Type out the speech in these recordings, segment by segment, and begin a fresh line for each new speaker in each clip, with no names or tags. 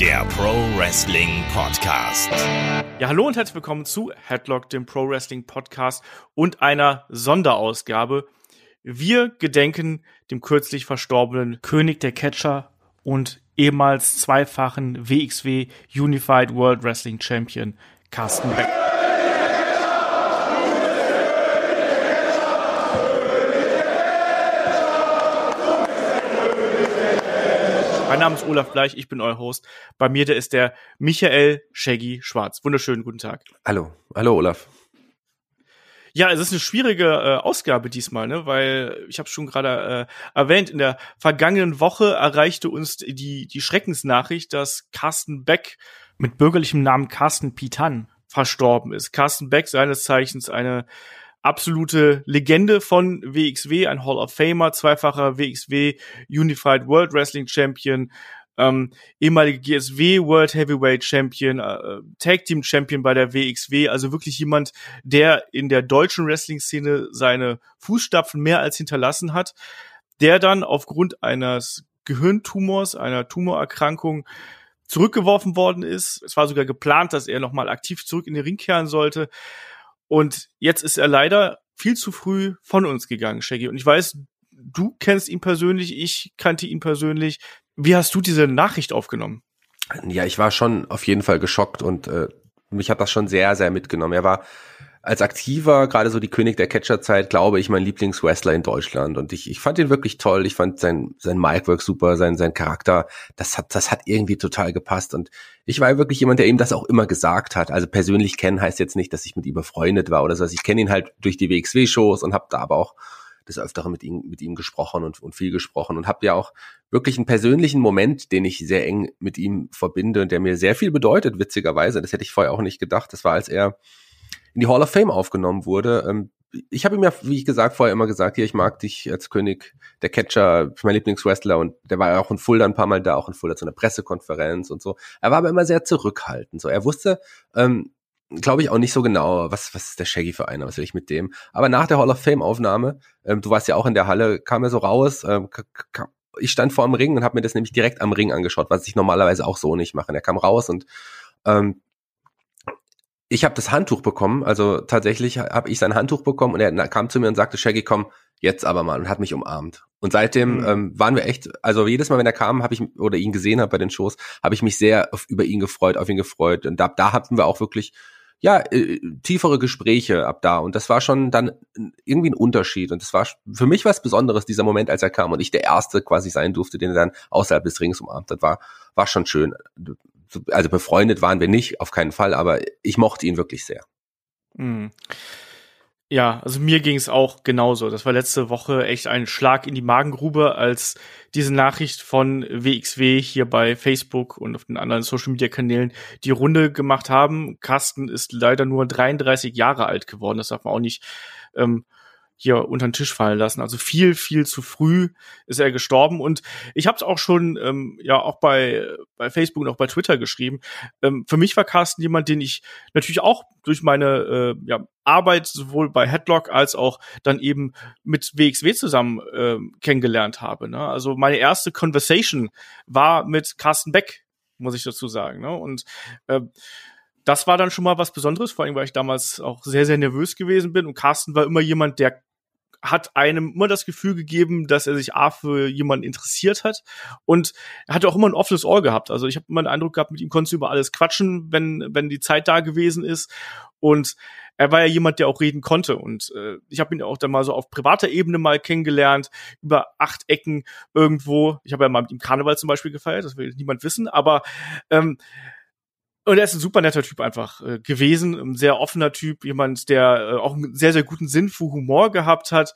der Pro Wrestling Podcast.
Ja, hallo und herzlich willkommen zu Headlock, dem Pro Wrestling Podcast und einer Sonderausgabe. Wir gedenken dem kürzlich verstorbenen König der Catcher und ehemals zweifachen WXW Unified World Wrestling Champion Carsten Beck. Mein Name ist Olaf Bleich, ich bin euer Host. Bei mir, der ist der Michael Shaggy Schwarz. Wunderschönen guten Tag.
Hallo, hallo Olaf.
Ja, es ist eine schwierige äh, Ausgabe diesmal, ne? weil ich habe schon gerade äh, erwähnt, in der vergangenen Woche erreichte uns die, die Schreckensnachricht, dass Carsten Beck mit bürgerlichem Namen Carsten Pitan verstorben ist. Carsten Beck, seines Zeichens eine absolute Legende von WXW, ein Hall of Famer, zweifacher WXW Unified World Wrestling Champion, ähm, ehemalige GSW World Heavyweight Champion, äh, Tag Team Champion bei der WXW, also wirklich jemand, der in der deutschen Wrestling-Szene seine Fußstapfen mehr als hinterlassen hat, der dann aufgrund eines Gehirntumors, einer Tumorerkrankung zurückgeworfen worden ist. Es war sogar geplant, dass er nochmal aktiv zurück in den Ring kehren sollte. Und jetzt ist er leider viel zu früh von uns gegangen, Shaggy. Und ich weiß, du kennst ihn persönlich, ich kannte ihn persönlich. Wie hast du diese Nachricht aufgenommen?
Ja, ich war schon auf jeden Fall geschockt und äh, mich hat das schon sehr, sehr mitgenommen. Er war als aktiver, gerade so die König der Catcher-Zeit, glaube ich, mein Lieblingswrestler in Deutschland. Und ich, ich fand ihn wirklich toll. Ich fand sein, sein Micwork super, sein, sein Charakter. Das hat, das hat irgendwie total gepasst. Und ich war wirklich jemand, der ihm das auch immer gesagt hat. Also persönlich kennen heißt jetzt nicht, dass ich mit ihm befreundet war oder so. Also ich kenne ihn halt durch die WXW-Shows und habe da aber auch des Öfteren mit ihm, mit ihm gesprochen und, und viel gesprochen und habe ja auch wirklich einen persönlichen Moment, den ich sehr eng mit ihm verbinde und der mir sehr viel bedeutet, witzigerweise. Das hätte ich vorher auch nicht gedacht. Das war, als er in die Hall of Fame aufgenommen wurde. Ähm, ich habe ihm ja, wie ich gesagt, vorher immer gesagt, hier, ich mag dich als König der Catcher, mein Lieblingswrestler und der war ja auch in Fulda ein paar Mal da, auch in Fulda zu einer Pressekonferenz und so. Er war aber immer sehr zurückhaltend. So, er wusste, ähm, glaube ich auch nicht so genau, was was ist der Shaggy für einer, was will ich mit dem. Aber nach der Hall of Fame Aufnahme, ähm, du warst ja auch in der Halle, kam er so raus. Ähm, ich stand vor dem Ring und habe mir das nämlich direkt am Ring angeschaut, was ich normalerweise auch so nicht mache. Und er kam raus und ähm, ich habe das Handtuch bekommen, also tatsächlich habe ich sein Handtuch bekommen und er kam zu mir und sagte, Shaggy, komm, jetzt aber mal und hat mich umarmt. Und seitdem mhm. ähm, waren wir echt, also jedes Mal, wenn er kam, habe ich oder ihn gesehen habe bei den Shows, habe ich mich sehr auf, über ihn gefreut, auf ihn gefreut. Und da, da hatten wir auch wirklich ja äh, tiefere Gespräche ab da. Und das war schon dann irgendwie ein Unterschied. Und das war für mich was Besonderes dieser Moment, als er kam und ich der erste quasi sein durfte, den er dann außerhalb des Rings umarmt hat. War war schon schön also befreundet waren wir nicht, auf keinen Fall, aber ich mochte ihn wirklich sehr.
Mhm. Ja, also mir ging es auch genauso. Das war letzte Woche echt ein Schlag in die Magengrube, als diese Nachricht von WXW hier bei Facebook und auf den anderen Social Media Kanälen die Runde gemacht haben. Carsten ist leider nur 33 Jahre alt geworden. Das darf man auch nicht ähm, hier unter den Tisch fallen lassen. Also viel, viel zu früh ist er gestorben. Und ich habe es auch schon ähm, ja auch bei, bei Facebook und auch bei Twitter geschrieben. Ähm, für mich war Carsten jemand, den ich natürlich auch durch meine äh, ja, Arbeit sowohl bei Headlock als auch dann eben mit WXW zusammen äh, kennengelernt habe. Ne? Also meine erste Conversation war mit Carsten Beck, muss ich dazu sagen. Ne? Und äh, das war dann schon mal was Besonderes, vor allem weil ich damals auch sehr, sehr nervös gewesen bin. Und Carsten war immer jemand, der hat einem immer das Gefühl gegeben, dass er sich A für jemanden interessiert hat und er hatte auch immer ein offenes Ohr gehabt. Also ich habe immer den Eindruck gehabt, mit ihm konntest du über alles quatschen, wenn, wenn die Zeit da gewesen ist. Und er war ja jemand, der auch reden konnte. Und äh, ich habe ihn auch dann mal so auf privater Ebene mal kennengelernt, über acht Ecken irgendwo. Ich habe ja mal mit ihm Karneval zum Beispiel gefeiert, das will niemand wissen, aber ähm, und er ist ein super netter Typ einfach äh, gewesen, ein sehr offener Typ, jemand, der äh, auch einen sehr, sehr guten Sinn für Humor gehabt hat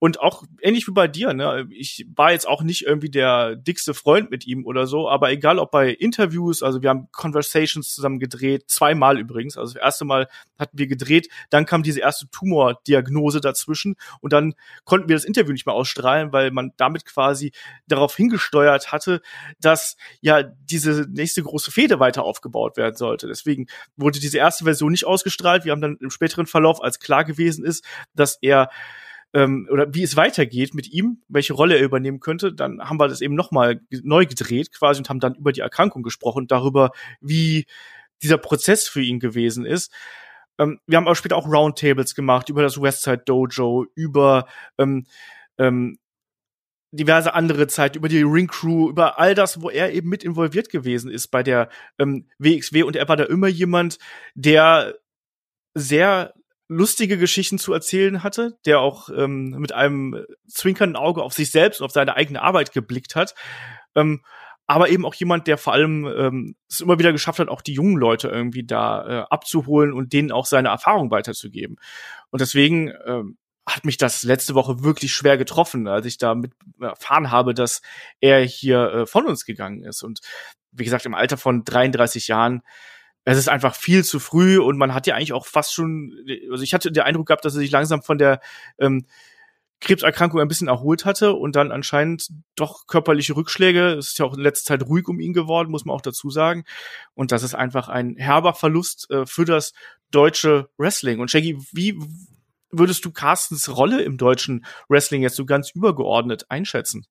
und auch ähnlich wie bei dir, ne? Ich war jetzt auch nicht irgendwie der dickste Freund mit ihm oder so, aber egal ob bei Interviews, also wir haben Conversations zusammen gedreht, zweimal übrigens. Also das erste Mal hatten wir gedreht, dann kam diese erste Tumordiagnose dazwischen und dann konnten wir das Interview nicht mehr ausstrahlen, weil man damit quasi darauf hingesteuert hatte, dass ja diese nächste große Fehde weiter aufgebaut werden sollte. Deswegen wurde diese erste Version nicht ausgestrahlt. Wir haben dann im späteren Verlauf, als klar gewesen ist, dass er ähm, oder wie es weitergeht mit ihm, welche Rolle er übernehmen könnte, dann haben wir das eben nochmal neu gedreht quasi und haben dann über die Erkrankung gesprochen, darüber, wie dieser Prozess für ihn gewesen ist. Ähm, wir haben auch später auch Roundtables gemacht über das Westside Dojo, über ähm, ähm, diverse andere Zeit, über die Ring Crew, über all das, wo er eben mit involviert gewesen ist bei der ähm, WXW und er war da immer jemand, der sehr lustige Geschichten zu erzählen hatte, der auch ähm, mit einem zwinkernden Auge auf sich selbst und auf seine eigene Arbeit geblickt hat. Ähm, aber eben auch jemand, der vor allem ähm, es immer wieder geschafft hat, auch die jungen Leute irgendwie da äh, abzuholen und denen auch seine Erfahrung weiterzugeben. Und deswegen ähm, hat mich das letzte Woche wirklich schwer getroffen, als ich da mit erfahren habe, dass er hier äh, von uns gegangen ist. Und wie gesagt, im Alter von 33 Jahren es ist einfach viel zu früh und man hat ja eigentlich auch fast schon, also ich hatte den Eindruck gehabt, dass er sich langsam von der ähm, Krebserkrankung ein bisschen erholt hatte und dann anscheinend doch körperliche Rückschläge. Es ist ja auch in letzter Zeit ruhig um ihn geworden, muss man auch dazu sagen. Und das ist einfach ein herber Verlust äh, für das deutsche Wrestling. Und Shaggy, wie würdest du Carstens Rolle im deutschen Wrestling jetzt so ganz übergeordnet einschätzen?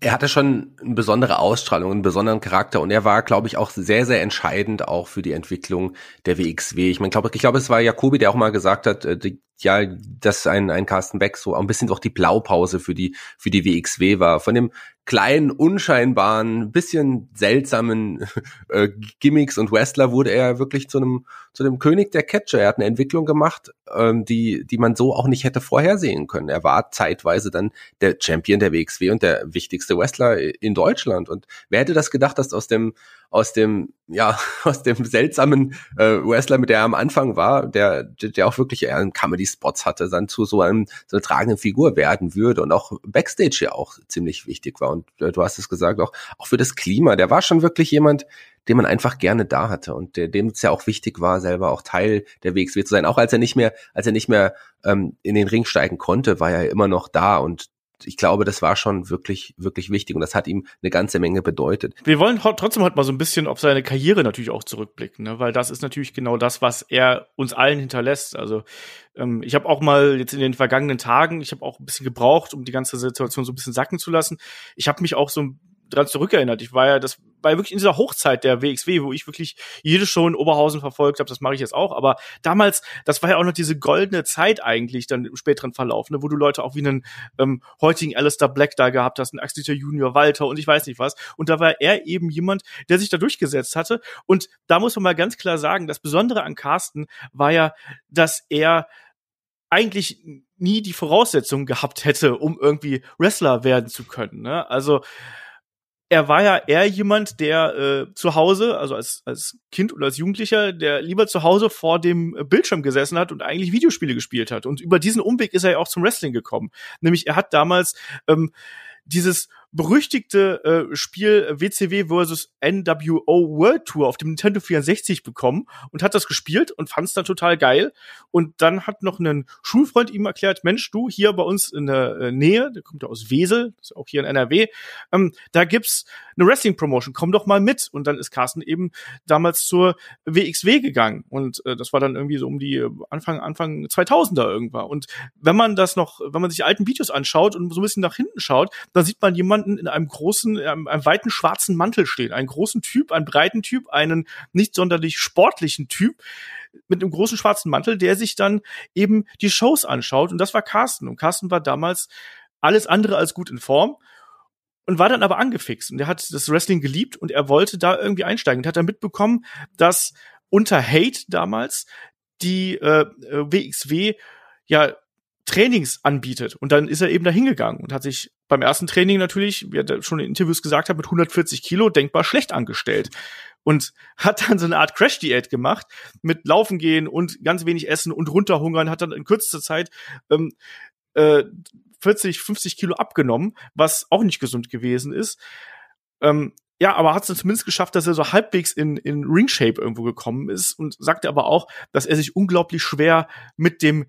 Er hatte schon eine besondere Ausstrahlung, einen besonderen Charakter und er war, glaube ich, auch sehr, sehr entscheidend auch für die Entwicklung der WXW. Ich meine, glaube, ich glaube, es war Jakobi, der auch mal gesagt hat, äh, die, ja, dass ein, ein Carsten Beck so ein bisschen auch die Blaupause für die, für die WXW war. Von dem kleinen, unscheinbaren, bisschen seltsamen äh, Gimmicks und Wrestler wurde er wirklich zu einem, zu einem König der Catcher. Er hat eine Entwicklung gemacht, ähm, die, die man so auch nicht hätte vorhersehen können. Er war zeitweise dann der Champion der WXW und der wichtigste Wrestler in Deutschland. Und wer hätte das gedacht, dass aus dem, aus dem, ja, aus dem seltsamen äh, Wrestler, mit der er am Anfang war, der, der auch wirklich eher einen Comedy-Spots hatte, dann zu so einem, so einer tragenden Figur werden würde und auch Backstage ja auch ziemlich wichtig war. Und äh, du hast es gesagt, auch, auch für das Klima. Der war schon wirklich jemand, den man einfach gerne da hatte und der, dem es ja auch wichtig war, selber auch Teil der WXW zu sein. Auch als er nicht mehr, als er nicht mehr ähm, in den Ring steigen konnte, war er immer noch da und ich glaube, das war schon wirklich, wirklich wichtig und das hat ihm eine ganze Menge bedeutet.
Wir wollen trotzdem halt mal so ein bisschen auf seine Karriere natürlich auch zurückblicken, ne? weil das ist natürlich genau das, was er uns allen hinterlässt. Also ähm, ich habe auch mal jetzt in den vergangenen Tagen, ich habe auch ein bisschen gebraucht, um die ganze Situation so ein bisschen sacken zu lassen. Ich habe mich auch so dran zurückerinnert. Ich war ja, das war ja wirklich in dieser Hochzeit der WXW, wo ich wirklich jede Show in Oberhausen verfolgt habe. Das mache ich jetzt auch. Aber damals, das war ja auch noch diese goldene Zeit eigentlich dann im späteren Verlauf, ne, wo du Leute auch wie einen ähm, heutigen Alistair Black da gehabt hast, einen Axel Junior, Walter und ich weiß nicht was. Und da war er eben jemand, der sich da durchgesetzt hatte. Und da muss man mal ganz klar sagen, das Besondere an Carsten war ja, dass er eigentlich nie die Voraussetzungen gehabt hätte, um irgendwie Wrestler werden zu können. Ne? Also er war ja eher jemand, der äh, zu Hause, also als, als Kind oder als Jugendlicher, der lieber zu Hause vor dem Bildschirm gesessen hat und eigentlich Videospiele gespielt hat. Und über diesen Umweg ist er ja auch zum Wrestling gekommen. Nämlich er hat damals ähm, dieses berüchtigte äh, Spiel WCW versus NWO World Tour auf dem Nintendo 64 bekommen und hat das gespielt und fand es dann total geil. Und dann hat noch ein Schulfreund ihm erklärt, Mensch, du hier bei uns in der äh, Nähe, der kommt ja aus Wesel, ist auch hier in NRW, ähm, da gibt's eine Wrestling Promotion, komm doch mal mit. Und dann ist Carsten eben damals zur WXW gegangen und äh, das war dann irgendwie so um die äh, Anfang Anfang 2000er irgendwann. Und wenn man das noch, wenn man sich alten Videos anschaut und so ein bisschen nach hinten schaut, dann sieht man jemanden jemanden in einem großen, einem, einem weiten schwarzen Mantel stehen. Einen großen Typ, einen breiten Typ, einen nicht sonderlich sportlichen Typ mit einem großen schwarzen Mantel, der sich dann eben die Shows anschaut. Und das war Carsten. Und Carsten war damals alles andere als gut in Form und war dann aber angefixt. Und er hat das Wrestling geliebt und er wollte da irgendwie einsteigen und hat dann mitbekommen, dass unter Hate damals die äh, WXW ja Trainings anbietet. Und dann ist er eben da hingegangen und hat sich beim ersten Training natürlich, wie er schon in Interviews gesagt hat, mit 140 Kilo denkbar schlecht angestellt. Und hat dann so eine Art Crash-Diät gemacht mit Laufen gehen und ganz wenig Essen und runterhungern, hat dann in kürzester Zeit ähm, äh, 40, 50 Kilo abgenommen, was auch nicht gesund gewesen ist. Ähm, ja, aber hat es zumindest geschafft, dass er so halbwegs in, in Ring-Shape irgendwo gekommen ist und sagte aber auch, dass er sich unglaublich schwer mit dem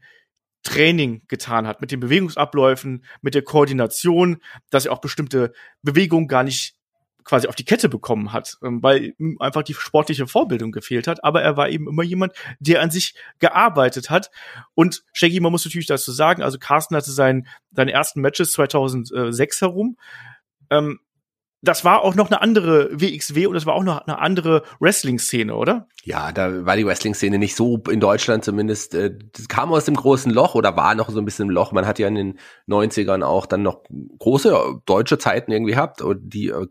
Training getan hat, mit den Bewegungsabläufen, mit der Koordination, dass er auch bestimmte Bewegungen gar nicht quasi auf die Kette bekommen hat, ähm, weil ihm einfach die sportliche Vorbildung gefehlt hat. Aber er war eben immer jemand, der an sich gearbeitet hat. Und Shaggy, man muss natürlich dazu sagen, also Carsten hatte sein, seine ersten Matches 2006 herum. Ähm, das war auch noch eine andere WXW und das war auch noch eine andere Wrestling-Szene, oder?
Ja, da war die Wrestling-Szene nicht so in Deutschland zumindest. Äh, das kam aus dem großen Loch oder war noch so ein bisschen im Loch. Man hat ja in den 90ern auch dann noch große deutsche Zeiten irgendwie gehabt, die äh,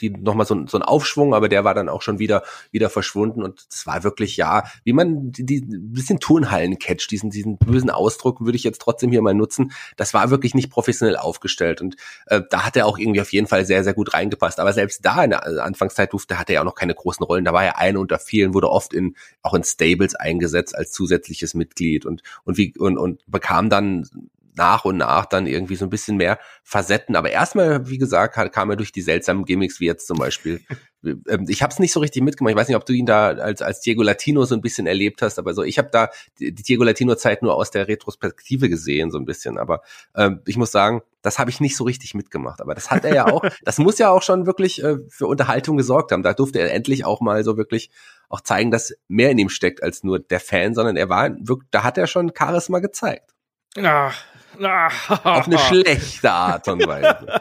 die nochmal so, so ein Aufschwung, aber der war dann auch schon wieder, wieder verschwunden und es war wirklich, ja, wie man die, die bisschen Turnhallen-Catch, diesen, diesen bösen Ausdruck würde ich jetzt trotzdem hier mal nutzen. Das war wirklich nicht professionell aufgestellt und äh, da hat er auch irgendwie auf jeden Fall sehr, sehr gut reingepasst. Aber selbst da in der Anfangszeit durfte, hatte er auch noch keine großen Rollen. Da war er eine unter vielen, wurde oft in, auch in Stables eingesetzt als zusätzliches Mitglied und, und wie, und, und bekam dann nach und nach dann irgendwie so ein bisschen mehr Facetten. Aber erstmal, wie gesagt, kam er durch die seltsamen Gimmicks, wie jetzt zum Beispiel. Ähm, ich habe es nicht so richtig mitgemacht. Ich weiß nicht, ob du ihn da als, als Diego Latino so ein bisschen erlebt hast, aber so, ich habe da die, die Diego Latino-Zeit nur aus der Retrospektive gesehen, so ein bisschen. Aber ähm, ich muss sagen, das habe ich nicht so richtig mitgemacht. Aber das hat er ja auch, das muss ja auch schon wirklich äh, für Unterhaltung gesorgt haben. Da durfte er endlich auch mal so wirklich auch zeigen, dass mehr in ihm steckt als nur der Fan, sondern er war wirklich, da hat er schon Charisma gezeigt.
Ach,
auf eine schlechte Art und Weise.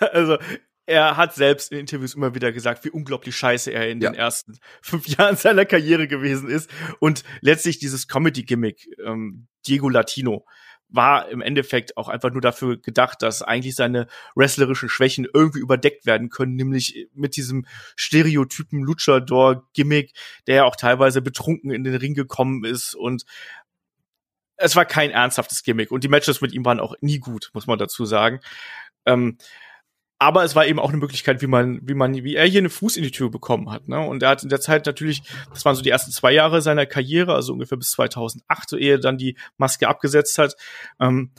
Also, er hat selbst in Interviews immer wieder gesagt, wie unglaublich scheiße er in ja. den ersten fünf Jahren seiner Karriere gewesen ist. Und letztlich dieses Comedy-Gimmick, ähm, Diego Latino, war im Endeffekt auch einfach nur dafür gedacht, dass eigentlich seine wrestlerischen Schwächen irgendwie überdeckt werden können, nämlich mit diesem Stereotypen Luchador-Gimmick, der ja auch teilweise betrunken in den Ring gekommen ist und es war kein ernsthaftes Gimmick und die Matches mit ihm waren auch nie gut, muss man dazu sagen. Ähm, aber es war eben auch eine Möglichkeit, wie man, wie man, wie er hier einen Fuß in die Tür bekommen hat. Ne? Und er hat in der Zeit natürlich, das waren so die ersten zwei Jahre seiner Karriere, also ungefähr bis 2008, ehe er dann die Maske abgesetzt hat. Ähm,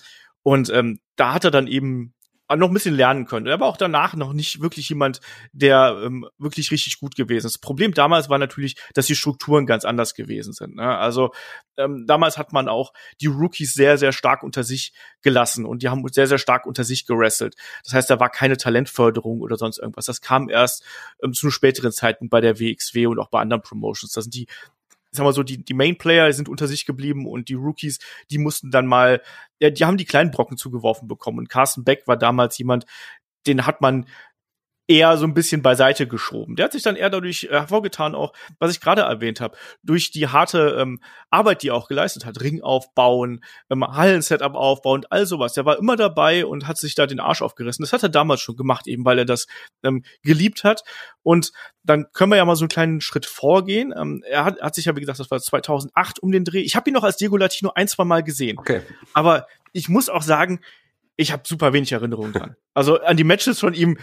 und ähm, da hat er dann eben noch ein bisschen lernen können. Er war auch danach noch nicht wirklich jemand, der ähm, wirklich richtig gut gewesen ist. Das Problem damals war natürlich, dass die Strukturen ganz anders gewesen sind. Ne? Also ähm, damals hat man auch die Rookies sehr, sehr stark unter sich gelassen und die haben sehr, sehr stark unter sich gerestelt. Das heißt, da war keine Talentförderung oder sonst irgendwas. Das kam erst ähm, zu späteren Zeitpunkt bei der WXW und auch bei anderen Promotions. Da sind die sag mal so, die, die Main-Player sind unter sich geblieben und die Rookies, die mussten dann mal, ja, die haben die kleinen Brocken zugeworfen bekommen. Und Carsten Beck war damals jemand, den hat man eher so ein bisschen beiseite geschoben. Der hat sich dann eher dadurch äh, hervorgetan, auch was ich gerade erwähnt habe, durch die harte ähm, Arbeit, die er auch geleistet hat, Ring aufbauen, ähm, Hallensetup aufbauen und all sowas. Der war immer dabei und hat sich da den Arsch aufgerissen. Das hat er damals schon gemacht, eben weil er das ähm, geliebt hat. Und dann können wir ja mal so einen kleinen Schritt vorgehen. Ähm, er hat, hat sich ja, wie gesagt, das war 2008 um den Dreh. Ich habe ihn noch als Diego Latino ein, zwei Mal gesehen.
Okay.
Aber ich muss auch sagen, ich habe super wenig Erinnerungen dran. Also an die Matches von ihm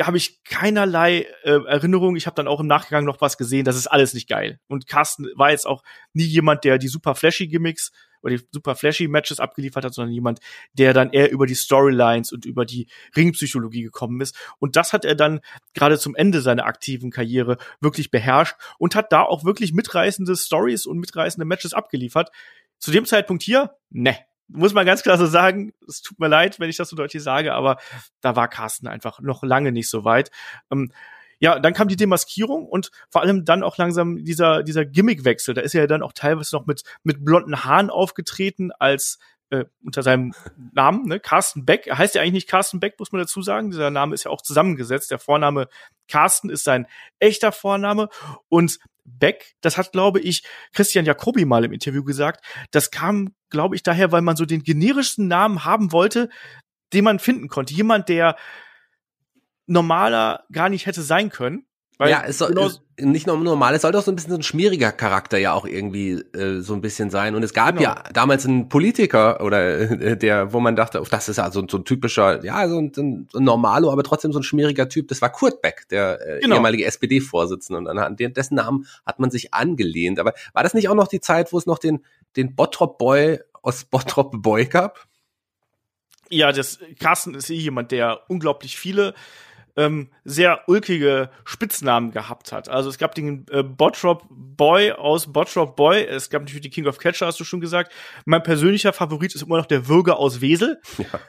habe ich keinerlei äh, Erinnerung. Ich habe dann auch im Nachgang noch was gesehen. Das ist alles nicht geil. Und Carsten war jetzt auch nie jemand, der die super flashy Gimmicks oder die super flashy Matches abgeliefert hat, sondern jemand, der dann eher über die Storylines und über die Ringpsychologie gekommen ist. Und das hat er dann gerade zum Ende seiner aktiven Karriere wirklich beherrscht und hat da auch wirklich mitreißende Stories und mitreißende Matches abgeliefert. Zu dem Zeitpunkt hier, ne, muss man ganz klar so sagen, es tut mir leid, wenn ich das so deutlich sage, aber da war Carsten einfach noch lange nicht so weit. Ähm, ja, dann kam die Demaskierung und vor allem dann auch langsam dieser, dieser Gimmickwechsel. Da ist er ja dann auch teilweise noch mit, mit blonden Haaren aufgetreten als äh, unter seinem Namen, ne, Carsten Beck. Er heißt ja eigentlich nicht Carsten Beck, muss man dazu sagen. Dieser Name ist ja auch zusammengesetzt. Der Vorname Carsten ist sein echter Vorname und Beck, das hat, glaube ich, Christian Jacobi mal im Interview gesagt, das kam, glaube ich, daher, weil man so den generischsten Namen haben wollte, den man finden konnte. Jemand, der normaler gar nicht hätte sein können.
Weil ja, es soll genau nicht nur normal, es sollte auch so ein bisschen so ein schmieriger Charakter ja auch irgendwie äh, so ein bisschen sein. Und es gab genau. ja damals einen Politiker oder äh, der, wo man dachte, oh, das ist ja so, so ein typischer, ja, so ein, so ein Normalo, aber trotzdem so ein schmieriger Typ. Das war Kurt Beck, der äh, genau. ehemalige SPD-Vorsitzende. Und an dessen Namen hat man sich angelehnt. Aber war das nicht auch noch die Zeit, wo es noch den, den Bottrop Boy aus Bottrop Boy gab?
Ja, das Carsten ist eh jemand, der unglaublich viele ähm, sehr ulkige Spitznamen gehabt hat. Also es gab den äh, Bottrop Boy aus Bottrop Boy, es gab natürlich die King of Catcher, hast du schon gesagt. Mein persönlicher Favorit ist immer noch der Würger aus Wesel. Ja.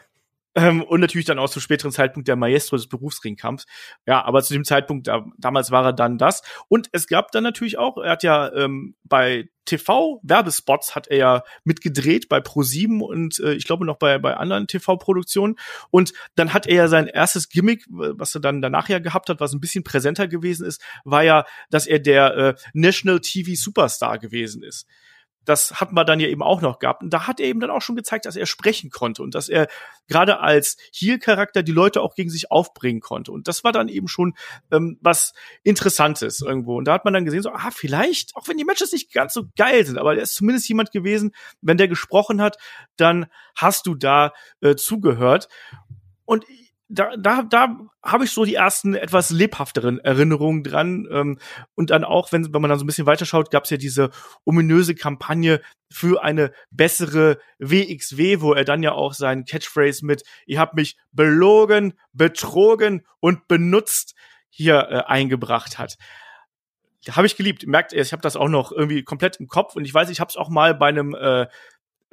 Ähm, und natürlich dann auch zum späteren Zeitpunkt der Maestro des Berufsringkampfs. Ja, aber zu dem Zeitpunkt, da, damals war er dann das. Und es gab dann natürlich auch, er hat ja ähm, bei TV-Werbespots hat er ja mitgedreht bei Pro7 und äh, ich glaube noch bei, bei anderen TV-Produktionen. Und dann hat er ja sein erstes Gimmick, was er dann danach ja gehabt hat, was ein bisschen präsenter gewesen ist, war ja, dass er der äh, National TV Superstar gewesen ist das hatten wir dann ja eben auch noch gehabt. Und da hat er eben dann auch schon gezeigt, dass er sprechen konnte und dass er gerade als Heel-Charakter die Leute auch gegen sich aufbringen konnte. Und das war dann eben schon ähm, was Interessantes irgendwo. Und da hat man dann gesehen, so, ah, vielleicht, auch wenn die Matches nicht ganz so geil sind, aber er ist zumindest jemand gewesen, wenn der gesprochen hat, dann hast du da äh, zugehört. Und da, da, da habe ich so die ersten etwas lebhafteren Erinnerungen dran. Ähm, und dann auch, wenn, wenn man dann so ein bisschen weiterschaut, gab es ja diese ominöse Kampagne für eine bessere WXW, wo er dann ja auch seinen Catchphrase mit Ihr habt mich belogen, betrogen und benutzt hier äh, eingebracht hat. Habe ich geliebt. Merkt ihr, ich habe das auch noch irgendwie komplett im Kopf und ich weiß, ich habe es auch mal bei einem äh,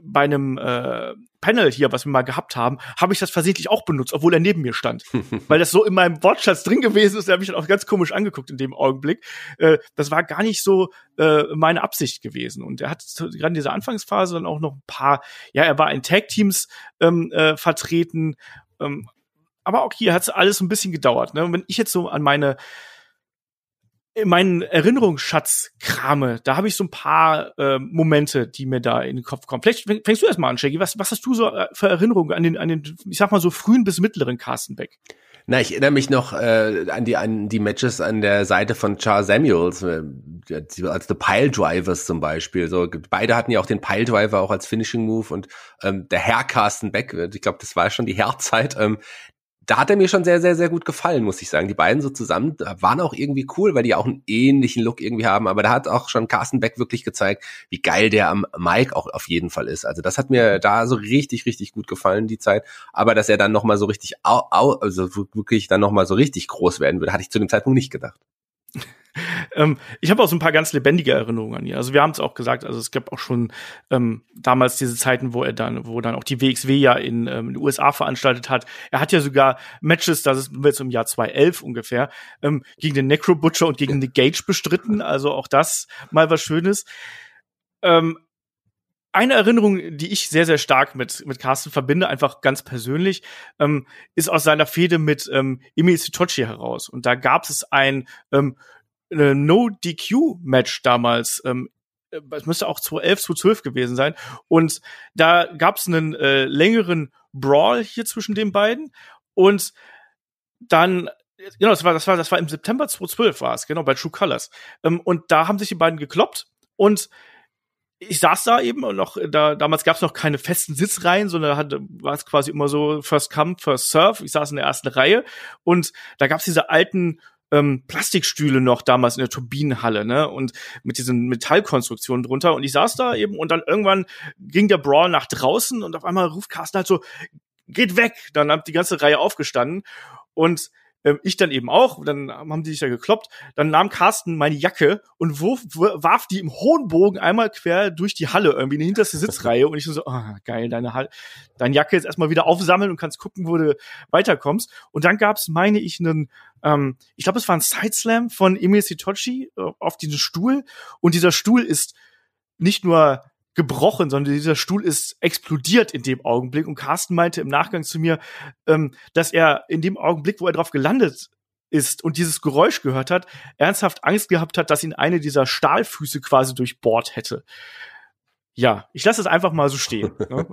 bei einem äh, Panel hier, was wir mal gehabt haben, habe ich das versehentlich auch benutzt, obwohl er neben mir stand. Weil das so in meinem Wortschatz drin gewesen ist, der hat mich dann auch ganz komisch angeguckt in dem Augenblick. Äh, das war gar nicht so äh, meine Absicht gewesen. Und er hat gerade in dieser Anfangsphase dann auch noch ein paar, ja, er war in Tag-Teams ähm, äh, vertreten. Ähm, aber auch hier hat es alles ein bisschen gedauert. Ne? Und wenn ich jetzt so an meine in meinen Erinnerungsschatz krame, da habe ich so ein paar äh, Momente, die mir da in den Kopf kommen. Vielleicht fängst du erst mal an, Shaggy. Was, was hast du so äh, für Erinnerungen an den, an den, ich sag mal so frühen bis mittleren Carsten Beck?
Na, ich erinnere mich noch äh, an die an die Matches an der Seite von Charles Samuels, äh, als The Pile Drivers zum Beispiel. So beide hatten ja auch den Pile Driver auch als Finishing Move und ähm, der Herr Carsten Beck, äh, ich glaube, das war schon die Herzzeit. Ähm, da hat er mir schon sehr, sehr, sehr gut gefallen, muss ich sagen. Die beiden so zusammen waren auch irgendwie cool, weil die auch einen ähnlichen Look irgendwie haben. Aber da hat auch schon Carsten Beck wirklich gezeigt, wie geil der am Mike auch auf jeden Fall ist. Also das hat mir da so richtig, richtig gut gefallen, die Zeit. Aber dass er dann nochmal so richtig, au, au, also wirklich dann nochmal so richtig groß werden würde, hatte ich zu dem Zeitpunkt nicht gedacht.
Ähm, ich habe auch so ein paar ganz lebendige Erinnerungen an ihn. Also wir haben es auch gesagt, also es gab auch schon ähm, damals diese Zeiten, wo er dann, wo dann auch die WXW ja in, ähm, in den USA veranstaltet hat. Er hat ja sogar Matches, das ist jetzt im Jahr 2011 ungefähr, ähm, gegen den Necro Butcher und gegen The Gage bestritten. Also auch das mal was Schönes. Ähm, eine Erinnerung, die ich sehr, sehr stark mit, mit Carsten verbinde, einfach ganz persönlich, ähm, ist aus seiner Fehde mit ähm, Emil Sitochi heraus. Und da gab es ein ähm, äh, No-DQ-Match damals. Ähm, es müsste auch 2011, 2012 gewesen sein. Und da gab es einen äh, längeren Brawl hier zwischen den beiden. Und dann Genau, das war, das war, das war im September 2012 war es, genau, bei True Colors. Ähm, und da haben sich die beiden gekloppt und ich saß da eben und noch, da, damals gab es noch keine festen Sitzreihen, sondern da war es quasi immer so First Come, First Serve. Ich saß in der ersten Reihe und da gab es diese alten ähm, Plastikstühle noch damals in der Turbinenhalle, ne? Und mit diesen Metallkonstruktionen drunter. Und ich saß da eben und dann irgendwann ging der Brawl nach draußen und auf einmal ruft Carsten halt so, geht weg. Dann hat die ganze Reihe aufgestanden und ähm, ich dann eben auch, dann haben die sich ja gekloppt, dann nahm Carsten meine Jacke und wurf, warf die im hohen Bogen einmal quer durch die Halle, irgendwie in die hinterste Sitzreihe. Und ich so, oh, geil, deine, Halle, deine Jacke jetzt erstmal wieder aufsammeln und kannst gucken, wo du weiterkommst. Und dann gab's, meine ich, einen, ähm, ich glaube, es war ein Sideslam von Emil Sitochi äh, auf diesen Stuhl. Und dieser Stuhl ist nicht nur gebrochen, sondern dieser Stuhl ist explodiert in dem Augenblick. Und Carsten meinte im Nachgang zu mir, ähm, dass er in dem Augenblick, wo er drauf gelandet ist und dieses Geräusch gehört hat, ernsthaft Angst gehabt hat, dass ihn eine dieser Stahlfüße quasi durchbohrt hätte. Ja, ich lasse es einfach mal so stehen. ne?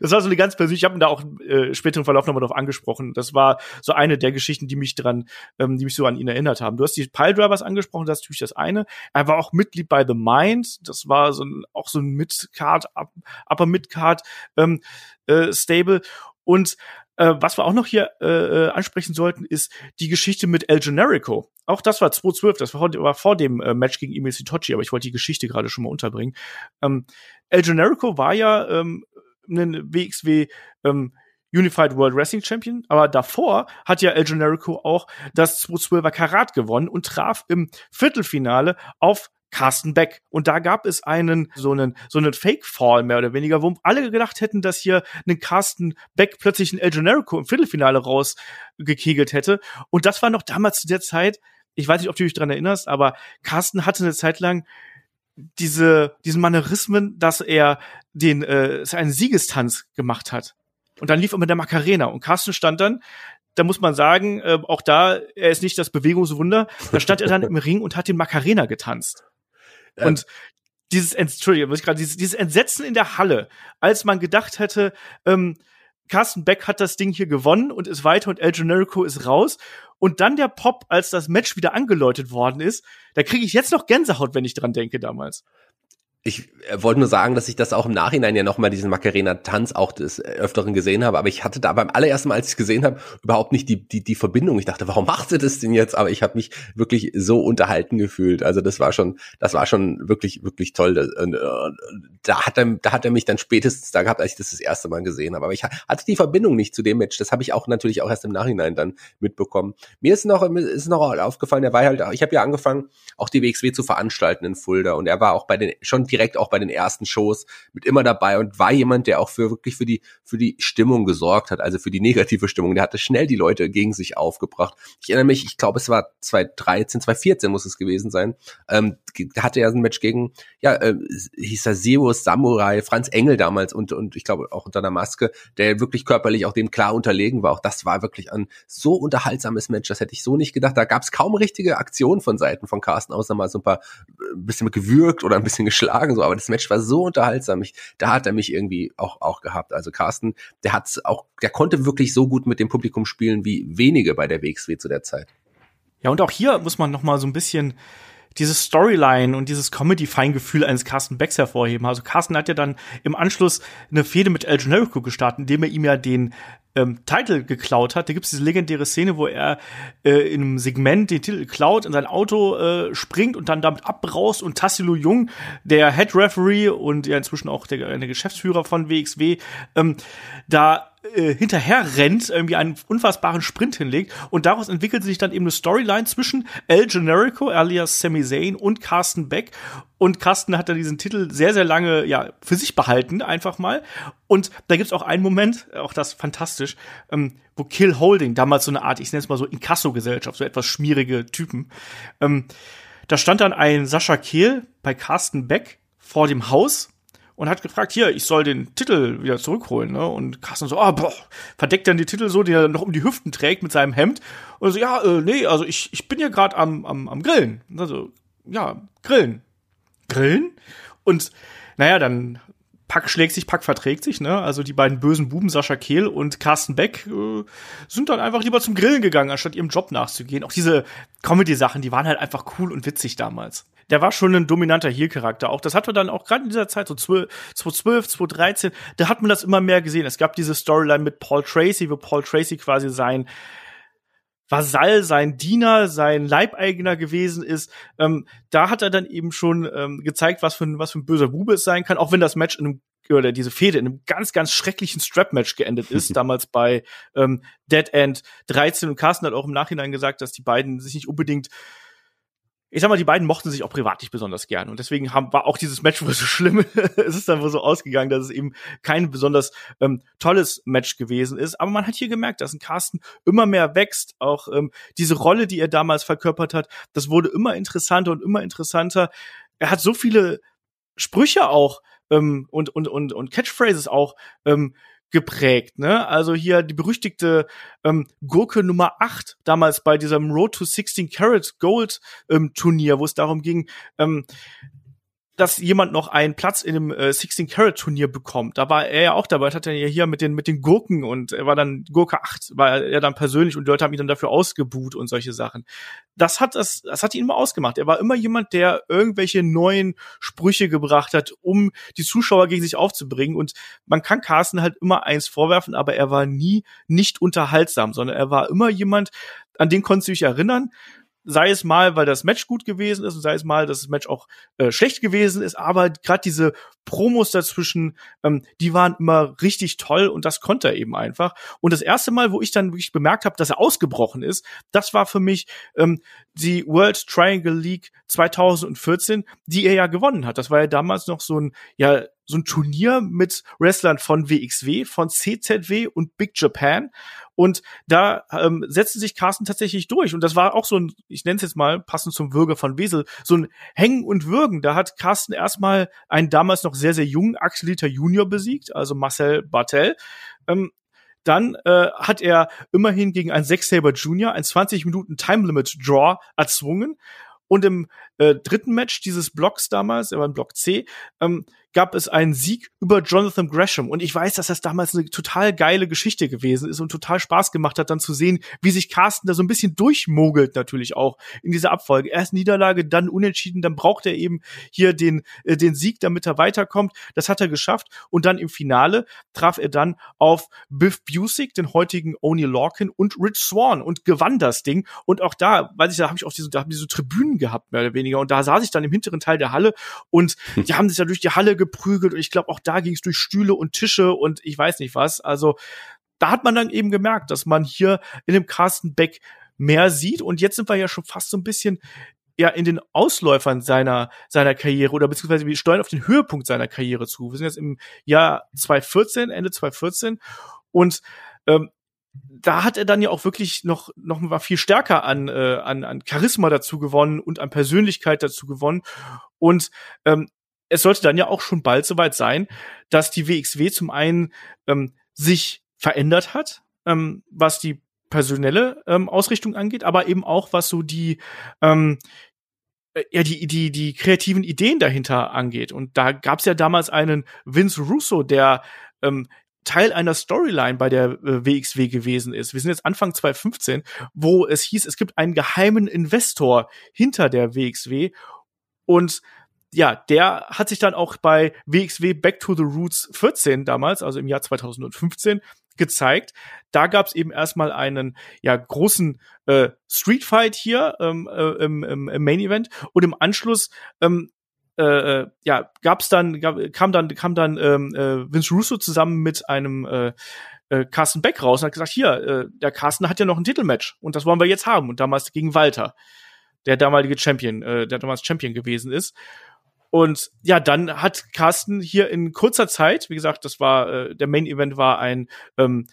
Das war so eine ganz persönliche, ich habe ihn da auch äh, späteren Verlauf nochmal drauf angesprochen. Das war so eine der Geschichten, die mich dran, ähm, die mich so an ihn erinnert haben. Du hast die Pile Drivers angesprochen, das ist natürlich das eine. Er war auch Mitglied bei The Mind, das war so ein, auch so ein Mid-Card, Upper Mid-Card ähm, äh, Stable. Und äh, was wir auch noch hier äh, äh, ansprechen sollten, ist die Geschichte mit El Generico. Auch das war 2012, das war vor, war vor dem äh, Match gegen Emil Sitochi, aber ich wollte die Geschichte gerade schon mal unterbringen. Ähm, El Generico war ja ähm, einen WXW ähm, Unified World Wrestling Champion, aber davor hat ja El Generico auch das 212er Karat gewonnen und traf im Viertelfinale auf Carsten Beck. Und da gab es einen, so einen, so einen Fake-Fall mehr oder weniger, wo alle gedacht hätten, dass hier ein Carsten Beck plötzlich ein El Generico im Viertelfinale rausgekegelt hätte. Und das war noch damals zu der Zeit, ich weiß nicht, ob du dich dran erinnerst, aber Carsten hatte eine Zeit lang diese, diesen Manierismen, dass er den, äh, einen Siegestanz gemacht hat. Und dann lief er mit der Macarena und Carsten stand dann, da muss man sagen, äh, auch da, er ist nicht das Bewegungswunder, da stand er dann im Ring und hat den Macarena getanzt. Ja. Und dieses, Entschuldigung, muss ich gerade, dieses, dieses Entsetzen in der Halle, als man gedacht hätte, ähm, Carsten Beck hat das Ding hier gewonnen und ist weiter und El Generico ist raus. Und dann der Pop, als das Match wieder angeläutet worden ist, da kriege ich jetzt noch Gänsehaut, wenn ich dran denke damals
ich äh, wollte nur sagen, dass ich das auch im Nachhinein ja nochmal diesen Macarena-Tanz auch des Öfteren gesehen habe, aber ich hatte da beim allerersten Mal, als ich es gesehen habe, überhaupt nicht die, die, die Verbindung. Ich dachte, warum macht sie das denn jetzt? Aber ich habe mich wirklich so unterhalten gefühlt. Also das war schon, das war schon wirklich, wirklich toll. Und, äh, da hat er, da hat er mich dann spätestens da gehabt, als ich das das erste Mal gesehen habe. Aber ich hatte die Verbindung nicht zu dem Match. Das habe ich auch natürlich auch erst im Nachhinein dann mitbekommen. Mir ist noch, ist noch aufgefallen, er war halt, ich habe ja angefangen, auch die WXW zu veranstalten in Fulda und er war auch bei den schon direkt auch bei den ersten Shows mit immer dabei und war jemand, der auch für wirklich für die für die Stimmung gesorgt hat, also für die negative Stimmung. Der hatte schnell die Leute gegen sich aufgebracht. Ich erinnere mich, ich glaube, es war 2013, 2014 muss es gewesen sein. Ähm, hatte er ein Match gegen, ja, äh, hieß er Zeus Samurai, Franz Engel damals und und ich glaube auch unter der Maske, der wirklich körperlich auch dem klar unterlegen war. Auch das war wirklich ein so unterhaltsames Match, das hätte ich so nicht gedacht. Da gab es kaum richtige Aktionen von Seiten von Carsten, außer mal so ein paar ein äh, bisschen gewürgt oder ein bisschen geschlagen, so, aber das Match war so unterhaltsam. Ich, da hat er mich irgendwie auch, auch gehabt. Also Carsten, der hat auch, der konnte wirklich so gut mit dem Publikum spielen wie wenige bei der WXW zu der Zeit.
Ja, und auch hier muss man noch mal so ein bisschen dieses Storyline und dieses Comedy-Feingefühl eines Carsten Becks hervorheben. Also Carsten hat ja dann im Anschluss eine Fehde mit El Generico gestartet, indem er ihm ja den ähm, Titel geklaut hat. Da gibt es diese legendäre Szene, wo er äh, in einem Segment den Titel klaut, in sein Auto äh, springt und dann damit abbraust und Tassilo Jung, der Head Referee und ja inzwischen auch der, der Geschäftsführer von WXW, ähm, da äh, hinterher rennt, irgendwie einen unfassbaren Sprint hinlegt und daraus entwickelt sich dann eben eine Storyline zwischen El Generico alias Sami Zayn und Carsten Beck und Carsten hat dann diesen Titel sehr, sehr lange ja für sich behalten, einfach mal. Und da gibt's auch einen Moment, auch das fantastisch, ähm, wo Kill Holding, damals so eine Art, ich nenne es mal so Inkasso-Gesellschaft, so etwas schmierige Typen, ähm, da stand dann ein Sascha Kehl bei Carsten Beck vor dem Haus und hat gefragt, hier, ich soll den Titel wieder zurückholen, ne? Und Carsten so, ah, boah, verdeckt dann die Titel so, die er noch um die Hüften trägt mit seinem Hemd. Und so, ja, äh, nee, also ich, ich bin ja gerade am, am, am Grillen. Also, ja, Grillen. Grillen? Und naja, dann Pack schlägt sich, Pack verträgt sich, ne? Also die beiden bösen Buben, Sascha Kehl und Carsten Beck, äh, sind dann einfach lieber zum Grillen gegangen, anstatt ihrem Job nachzugehen. Auch diese Comedy-Sachen, die waren halt einfach cool und witzig damals der war schon ein dominanter Heel-Charakter. Auch das hat man dann auch gerade in dieser Zeit, so 2012, 2013, da hat man das immer mehr gesehen. Es gab diese Storyline mit Paul Tracy, wo Paul Tracy quasi sein Vasall, sein Diener, sein Leibeigener gewesen ist. Ähm, da hat er dann eben schon ähm, gezeigt, was für, ein, was für ein böser Bube es sein kann, auch wenn das Match in einem oder diese Fehde in einem ganz, ganz schrecklichen Strap-Match geendet ist, damals bei ähm, Dead End 13. Und Carsten hat auch im Nachhinein gesagt, dass die beiden sich nicht unbedingt ich sag mal, die beiden mochten sich auch privat nicht besonders gern. Und deswegen haben, war auch dieses Match wohl so schlimm. es ist dann wohl so ausgegangen, dass es eben kein besonders ähm, tolles Match gewesen ist. Aber man hat hier gemerkt, dass ein Carsten immer mehr wächst. Auch ähm, diese Rolle, die er damals verkörpert hat, das wurde immer interessanter und immer interessanter. Er hat so viele Sprüche auch ähm, und, und, und, und Catchphrases auch ähm, geprägt. Ne? Also hier die berüchtigte ähm, Gurke Nummer 8, damals bei diesem Road to 16 Karat Gold ähm, Turnier, wo es darum ging, ähm, dass jemand noch einen Platz in dem äh, 16 Carat Turnier bekommt. Da war er ja auch dabei, das hat er ja hier mit den mit den Gurken und er war dann Gurke 8, war er dann persönlich und die Leute haben ihn dann dafür ausgebuht und solche Sachen. Das hat das das hat ihn immer ausgemacht. Er war immer jemand, der irgendwelche neuen Sprüche gebracht hat, um die Zuschauer gegen sich aufzubringen und man kann Carsten halt immer eins vorwerfen, aber er war nie nicht unterhaltsam, sondern er war immer jemand, an den konntest du dich erinnern sei es mal, weil das Match gut gewesen ist und sei es mal, dass das Match auch äh, schlecht gewesen ist, aber gerade diese Promos dazwischen, ähm, die waren immer richtig toll und das konnte er eben einfach. Und das erste Mal, wo ich dann wirklich bemerkt habe, dass er ausgebrochen ist, das war für mich ähm, die World Triangle League 2014, die er ja gewonnen hat. Das war ja damals noch so ein ja so ein Turnier mit Wrestlern von WXW, von CZW und Big Japan. Und da ähm, setzte sich Carsten tatsächlich durch. Und das war auch so ein, ich nenne es jetzt mal, passend zum Würger von Wesel, so ein Hängen und Würgen. Da hat Carsten erstmal einen damals noch sehr, sehr jungen Axel Liter Junior besiegt, also Marcel Bartel. Ähm, dann äh, hat er immerhin gegen einen Zack Saber Junior ein 20 Minuten Time Limit Draw erzwungen. Und im äh, dritten Match dieses Blocks damals, er war im Block C, ähm, gab es einen Sieg über Jonathan Gresham. Und ich weiß, dass das damals eine total geile Geschichte gewesen ist und total Spaß gemacht hat, dann zu sehen, wie sich Carsten da so ein bisschen durchmogelt natürlich auch in dieser Abfolge. Erst Niederlage, dann Unentschieden, dann braucht er eben hier den, äh, den Sieg, damit er weiterkommt. Das hat er geschafft. Und dann im Finale traf er dann auf Biff Busick, den heutigen Oni Lorcan und Rich Swan und gewann das Ding. Und auch da, weiß ich, da habe ich auch diese, da haben diese Tribünen gehabt, mehr oder weniger. Und da saß ich dann im hinteren Teil der Halle und die haben sich da durch die Halle geprügelt und ich glaube auch da ging es durch Stühle und Tische und ich weiß nicht was. Also da hat man dann eben gemerkt, dass man hier in dem Carsten Beck mehr sieht und jetzt sind wir ja schon fast so ein bisschen ja in den Ausläufern seiner seiner Karriere oder beziehungsweise wir steuern auf den Höhepunkt seiner Karriere zu. Wir sind jetzt im Jahr 2014, Ende 2014 und ähm, da hat er dann ja auch wirklich noch noch mal viel stärker an äh, an an Charisma dazu gewonnen und an Persönlichkeit dazu gewonnen und ähm, es sollte dann ja auch schon bald soweit sein, dass die WXW zum einen ähm, sich verändert hat, ähm, was die personelle ähm, Ausrichtung angeht, aber eben auch was so die ähm, äh, ja die die die kreativen Ideen dahinter angeht. Und da gab es ja damals einen Vince Russo, der ähm, Teil einer Storyline bei der äh, WXW gewesen ist. Wir sind jetzt Anfang 2015, wo es hieß, es gibt einen geheimen Investor hinter der WXW und ja, der hat sich dann auch bei WXW Back to the Roots 14 damals, also im Jahr 2015, gezeigt. Da gab es eben erstmal einen ja großen äh, Street Fight hier ähm, äh, im, im, Main Event. Und im Anschluss ähm, äh, äh ja gab's dann gab, kam dann kam dann ähm, äh, Vince Russo zusammen mit einem äh, äh, Carsten Beck raus und hat gesagt hier äh, der Carsten hat ja noch ein Titelmatch und das wollen wir jetzt haben. Und damals gegen Walter der damalige Champion äh, der damals Champion gewesen ist und ja, dann hat Carsten hier in kurzer Zeit, wie gesagt, das war äh, der Main Event war ein ähm,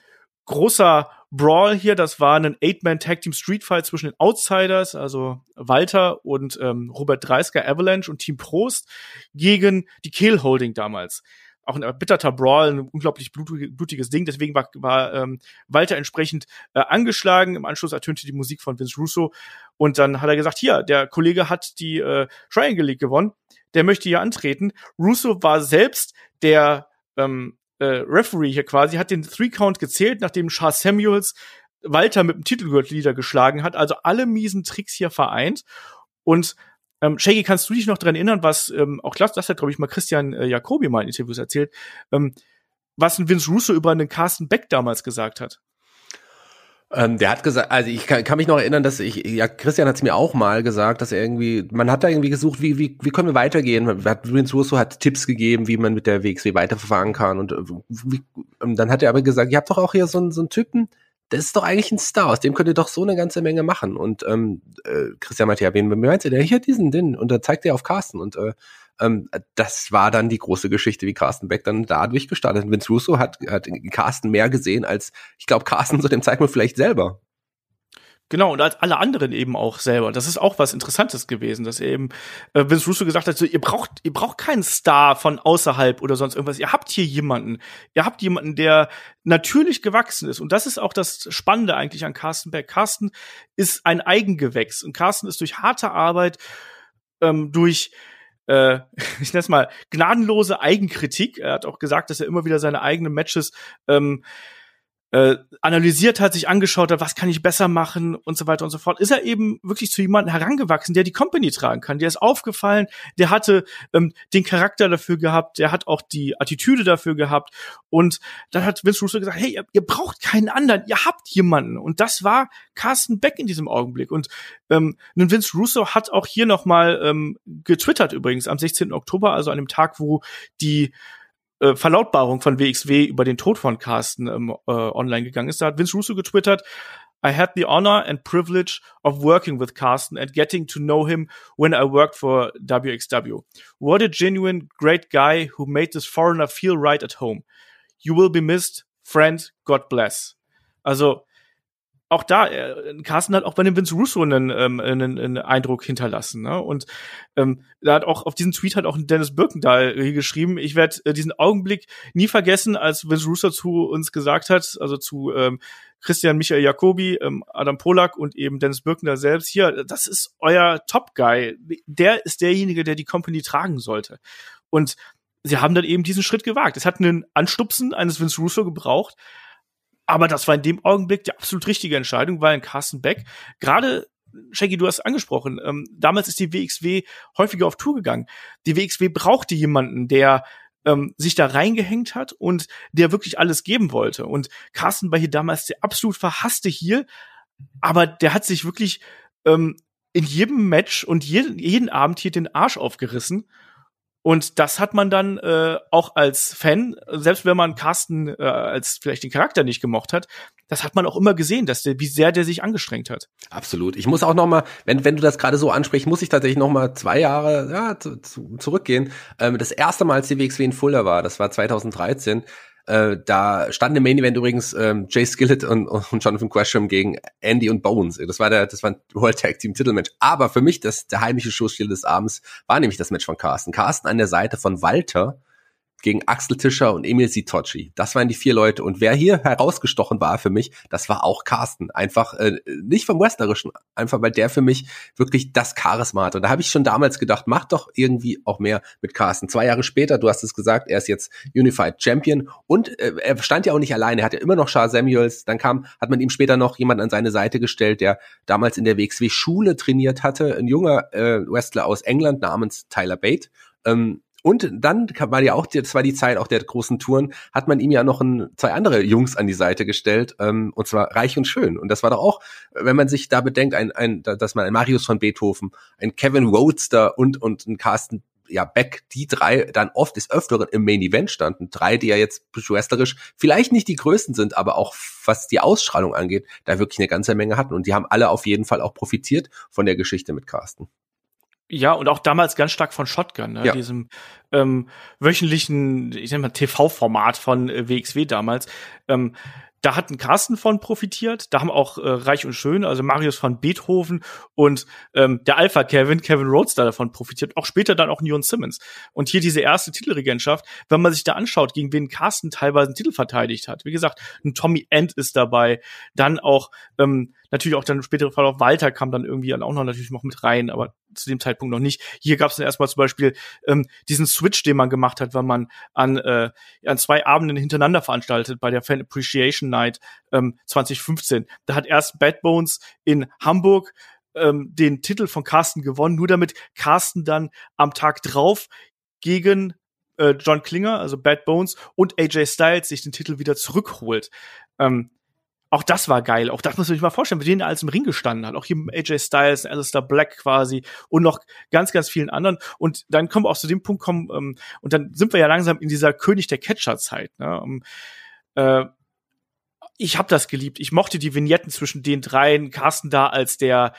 großer Brawl hier. Das war ein Eight-Man Tag Team Street Fight zwischen den Outsiders, also Walter und ähm, Robert Dreisker, Avalanche und Team Prost gegen die Kill Holding damals. Auch ein erbitterter Brawl, ein unglaublich blutiges Ding. Deswegen war, war ähm, Walter entsprechend äh, angeschlagen. Im Anschluss ertönte die Musik von Vince Russo. Und dann hat er gesagt, hier, der Kollege hat die äh, Triangle League gewonnen der möchte hier antreten. Russo war selbst der ähm, äh, Referee hier quasi, hat den Three-Count gezählt, nachdem Charles Samuels Walter mit dem Titelgürtel niedergeschlagen hat. Also alle miesen Tricks hier vereint. Und ähm, Shaggy, kannst du dich noch dran erinnern, was ähm, auch das, das hat, glaube ich, mal Christian äh, Jacobi mal in Interviews erzählt, ähm, was ein Vince Russo über einen Carsten Beck damals gesagt hat?
Ähm, der hat gesagt, also ich kann, kann mich noch erinnern, dass ich, ja, Christian hat es mir auch mal gesagt, dass er irgendwie, man hat da irgendwie gesucht, wie, wie, wie können wir weitergehen? Hat, Vince Russo hat Tipps gegeben, wie man mit der WXW weiterverfahren kann und, äh, wie, dann hat er aber gesagt, ihr habt doch auch hier so, einen so einen Typen, das ist doch eigentlich ein Star, aus dem könnt ihr doch so eine ganze Menge machen. Und ähm, äh, Christian meinte, ja, wen meinst du, der hier diesen, den, und da zeigt er auf Carsten und äh, ähm, das war dann die große Geschichte, wie Carsten Beck dann da durchgestartet. Vince Russo hat, hat Carsten mehr gesehen als, ich glaube, Carsten zu dem Zeitpunkt vielleicht selber.
Genau, und als alle anderen eben auch selber. Das ist auch was Interessantes gewesen, dass eben äh, Vince Russo gesagt hat, so, ihr braucht, ihr braucht keinen Star von außerhalb oder sonst irgendwas. Ihr habt hier jemanden. Ihr habt jemanden, der natürlich gewachsen ist. Und das ist auch das Spannende eigentlich an Carsten Beck. Carsten ist ein Eigengewächs. Und Carsten ist durch harte Arbeit, ähm, durch äh, ich nenne es mal, gnadenlose Eigenkritik. Er hat auch gesagt, dass er immer wieder seine eigenen Matches ähm, äh, analysiert hat, sich angeschaut hat, was kann ich besser machen und so weiter und so fort, ist er eben wirklich zu jemandem herangewachsen, der die Company tragen kann. Der ist aufgefallen, der hatte ähm, den Charakter dafür gehabt, der hat auch die Attitüde dafür gehabt und dann hat Vince Russo gesagt, hey, ihr, ihr braucht keinen anderen, ihr habt jemanden und das war Carsten Beck in diesem Augenblick und ähm, nun Vince Russo hat auch hier noch mal ähm, getwittert übrigens am 16. Oktober, also an dem Tag, wo die äh, Verlautbarung von WXW über den Tod von Carsten ähm, äh, online gegangen ist. Da hat Vince Russo getwittert, I had the honor and privilege of working with Carsten and getting to know him when I worked for WXW. What a genuine, great guy who made this foreigner feel right at home. You will be missed, friend, God bless. Also, auch da, äh, Carsten hat auch bei dem Vince Russo einen, ähm, einen, einen Eindruck hinterlassen. Ne? Und ähm, da hat auch auf diesen Tweet hat auch Dennis Birkendahl geschrieben, ich werde äh, diesen Augenblick nie vergessen, als Vince Russo zu uns gesagt hat, also zu ähm, Christian Michael Jacobi, ähm, Adam Polak und eben Dennis Birkendahl selbst, hier, das ist euer Top-Guy. Der ist derjenige, der die Company tragen sollte. Und sie haben dann eben diesen Schritt gewagt. Es hat einen Anstupsen eines Vince Russo gebraucht, aber das war in dem Augenblick die absolut richtige Entscheidung, weil Carsten Beck gerade Shaggy, du hast angesprochen, ähm, damals ist die WXW häufiger auf Tour gegangen. Die WXW brauchte jemanden, der ähm, sich da reingehängt hat und der wirklich alles geben wollte. Und Carsten war hier damals der absolut verhasste hier, aber der hat sich wirklich ähm, in jedem Match und jeden, jeden Abend hier den Arsch aufgerissen und das hat man dann äh, auch als Fan, selbst wenn man Carsten äh, als vielleicht den Charakter nicht gemocht hat, das hat man auch immer gesehen, dass der, wie sehr der sich angestrengt hat.
Absolut. Ich muss auch noch mal, wenn wenn du das gerade so ansprichst, muss ich tatsächlich noch mal zwei Jahre ja, zu, zu, zurückgehen. Ähm, das erste Mal, als die WXW in Fulda war, das war 2013. Äh, da stand im Main Event übrigens ähm, Jay Skillett und, und Jonathan Gresham gegen Andy und Bones. Das war der, das war ein World Tag Team Titelmatch. Aber für mich das der heimliche Showstil des Abends war nämlich das Match von Carsten. Carsten an der Seite von Walter gegen Axel Tischer und Emil Sitochi. Das waren die vier Leute. Und wer hier herausgestochen war für mich, das war auch Carsten. Einfach äh, nicht vom Wrestlerischen, einfach weil der für mich wirklich das Charisma hat. Und da habe ich schon damals gedacht, mach doch irgendwie auch mehr mit Carsten. Zwei Jahre später, du hast es gesagt, er ist jetzt Unified Champion und äh, er stand ja auch nicht alleine. Er hat ja immer noch Charles Samuels. Dann kam, hat man ihm später noch jemand an seine Seite gestellt, der damals in der WXW Schule trainiert hatte, ein junger äh, Wrestler aus England namens Tyler Bate. Ähm, und dann war ja auch, das war die Zeit auch der großen Touren, hat man ihm ja noch ein, zwei andere Jungs an die Seite gestellt, ähm, und zwar reich und schön. Und das war doch auch, wenn man sich da bedenkt, ein, ein, dass man ein Marius von Beethoven, ein Kevin Roadster und, und ein Carsten ja, Beck, die drei dann oft des Öfteren im Main Event standen. Drei, die ja jetzt wrestlerisch vielleicht nicht die größten sind, aber auch was die Ausstrahlung angeht, da wirklich eine ganze Menge hatten. Und die haben alle auf jeden Fall auch profitiert von der Geschichte mit Carsten.
Ja, und auch damals ganz stark von Shotgun, ne? ja. diesem ähm, wöchentlichen, ich nenne mal TV-Format von äh, WXW damals. Ähm, da hat ein Carsten von profitiert. Da haben auch äh, Reich und Schön, also Marius von Beethoven und ähm, der Alpha Kevin, Kevin Roadster davon profitiert. Auch später dann auch Neon Simmons. Und hier diese erste Titelregentschaft, wenn man sich da anschaut, gegen wen Carsten teilweise einen Titel verteidigt hat. Wie gesagt, ein Tommy End ist dabei. Dann auch ähm, natürlich auch dann im späteren Fall auch Walter kam dann irgendwie auch noch natürlich noch mit rein, aber zu dem Zeitpunkt noch nicht. Hier gab es dann erstmal zum Beispiel ähm, diesen Switch, den man gemacht hat, wenn man an, äh, an zwei Abenden hintereinander veranstaltet bei der Fan Appreciation Night ähm, 2015. Da hat erst Bad Bones in Hamburg ähm, den Titel von Carsten gewonnen, nur damit Carsten dann am Tag drauf gegen äh, John Klinger, also Bad Bones und AJ Styles sich den Titel wieder zurückholt. Ähm, auch das war geil. Auch das muss man sich mal vorstellen, wie denen als im Ring gestanden hat. Auch hier AJ Styles, Alistair Black quasi und noch ganz, ganz vielen anderen. Und dann kommen wir auch zu dem Punkt kommen, ähm, und dann sind wir ja langsam in dieser König der Catcher-Zeit. Ne? Um, ähm, äh, ich habe das geliebt. Ich mochte die Vignetten zwischen den dreien. Carsten da als der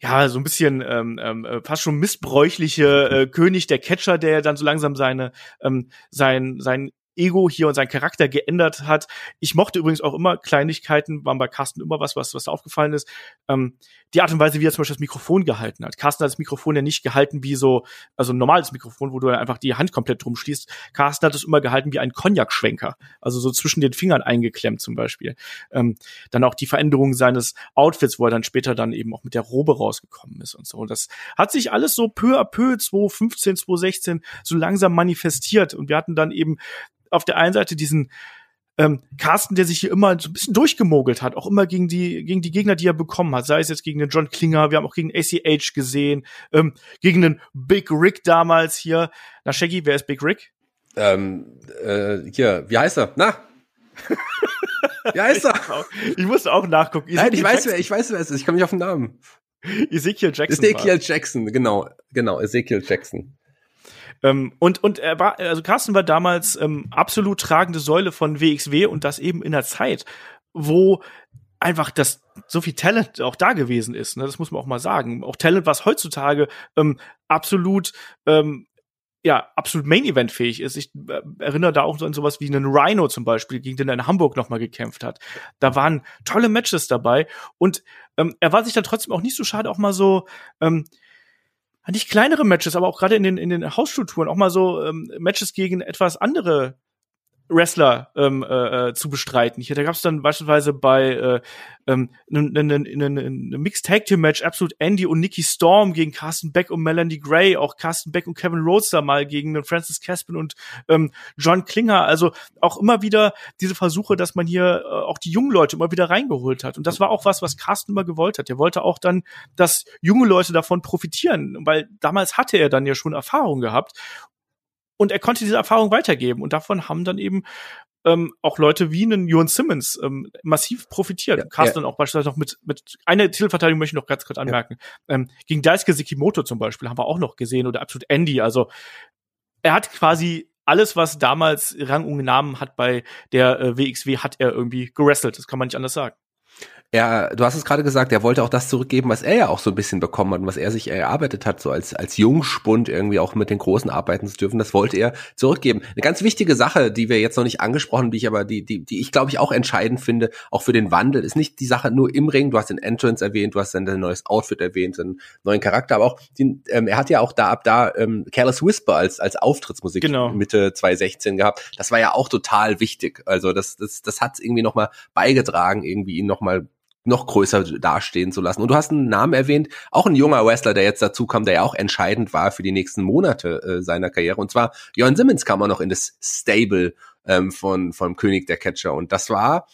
ja, so ein bisschen ähm, ähm, äh, fast schon missbräuchliche äh, König der Catcher, der dann so langsam seine ähm, sein sein Ego hier und sein Charakter geändert hat. Ich mochte übrigens auch immer Kleinigkeiten, waren bei Carsten immer was, was, was aufgefallen ist. Ähm, die Art und Weise, wie er zum Beispiel das Mikrofon gehalten hat. Carsten hat das Mikrofon ja nicht gehalten wie so, also ein normales Mikrofon, wo du einfach die Hand komplett drum schließt. Carsten hat es immer gehalten wie ein Cognac-Schwenker. Also so zwischen den Fingern eingeklemmt zum Beispiel. Ähm, dann auch die Veränderung seines Outfits, wo er dann später dann eben auch mit der Robe rausgekommen ist und so. Und das hat sich alles so peu à peu 2015, 2016 so langsam manifestiert. Und wir hatten dann eben auf der einen Seite diesen ähm, Carsten, der sich hier immer so ein bisschen durchgemogelt hat, auch immer gegen die, gegen die Gegner, die er bekommen hat, sei es jetzt gegen den John Klinger, wir haben auch gegen ACH gesehen, ähm, gegen den Big Rick damals hier. Na, Shaggy, wer ist Big Rick?
Ähm, äh, hier, wie heißt er? Na? wie heißt er?
Ich musste auch nachgucken.
Ezekiel Nein, ich weiß, wer, ich weiß, wer es ist. Ich komme nicht auf den Namen.
Ezekiel Jackson.
Ezekiel Jackson, genau, genau, Ezekiel Jackson.
Ähm, und, und er war, also Carsten war damals ähm, absolut tragende Säule von WXW und das eben in der Zeit, wo einfach das so viel Talent auch da gewesen ist. Ne? Das muss man auch mal sagen. Auch Talent, was heutzutage ähm, absolut ähm, ja, absolut Main-Event fähig ist. Ich äh, erinnere da auch an sowas wie einen Rhino zum Beispiel, gegen den er in Hamburg nochmal gekämpft hat. Da waren tolle Matches dabei und ähm, er war sich dann trotzdem auch nicht so schade, auch mal so ähm, nicht kleinere Matches, aber auch gerade in den, in den Hausstrukturen auch mal so ähm, Matches gegen etwas andere Wrestler ähm, äh, äh, zu bestreiten. Hier, da gab es dann beispielsweise bei äh, ähm, Mixed Tag Team Match absolut Andy und Nikki Storm gegen Carsten Beck und Melanie Gray, auch Carsten Beck und Kevin Roadster mal gegen Francis Caspin und ähm, John Klinger. Also auch immer wieder diese Versuche, dass man hier äh, auch die jungen Leute immer wieder reingeholt hat. Und das war auch was, was Carsten immer gewollt hat. Er wollte auch dann, dass junge Leute davon profitieren, weil damals hatte er dann ja schon Erfahrung gehabt und er konnte diese Erfahrung weitergeben. Und davon haben dann eben ähm, auch Leute wie einen Johan Simmons ähm, massiv profitiert. Ja, Carsten ja. auch beispielsweise noch mit, mit einer Titelverteidigung möchte ich noch ganz kurz anmerken. Ja. Ähm, gegen Daisuke Sekimoto zum Beispiel haben wir auch noch gesehen oder absolut Andy. Also er hat quasi alles, was damals Rang und Namen hat bei der äh, WXW, hat er irgendwie gerestelt. Das kann man nicht anders sagen
er, du hast es gerade gesagt, er wollte auch das zurückgeben, was er ja auch so ein bisschen bekommen hat und was er sich erarbeitet hat, so als, als Jungspund irgendwie auch mit den Großen arbeiten zu dürfen. Das wollte er zurückgeben. Eine ganz wichtige Sache, die wir jetzt noch nicht angesprochen, die ich aber, die, die, die ich glaube ich auch entscheidend finde, auch für den Wandel, ist nicht die Sache nur im Ring. Du hast den Entrance erwähnt, du hast dann ein neues Outfit erwähnt, einen neuen Charakter, aber auch, den, ähm, er hat ja auch da ab da ähm, Careless Whisper als, als Auftrittsmusik
genau.
Mitte 2016 gehabt. Das war ja auch total wichtig. Also das, das, das hat irgendwie nochmal beigetragen, irgendwie ihn nochmal noch größer dastehen zu lassen. Und du hast einen Namen erwähnt, auch ein junger Wrestler, der jetzt dazu kam, der ja auch entscheidend war für die nächsten Monate äh, seiner Karriere. Und zwar Jörn Simmons kam auch noch in das Stable ähm, von vom König der Catcher. Und das war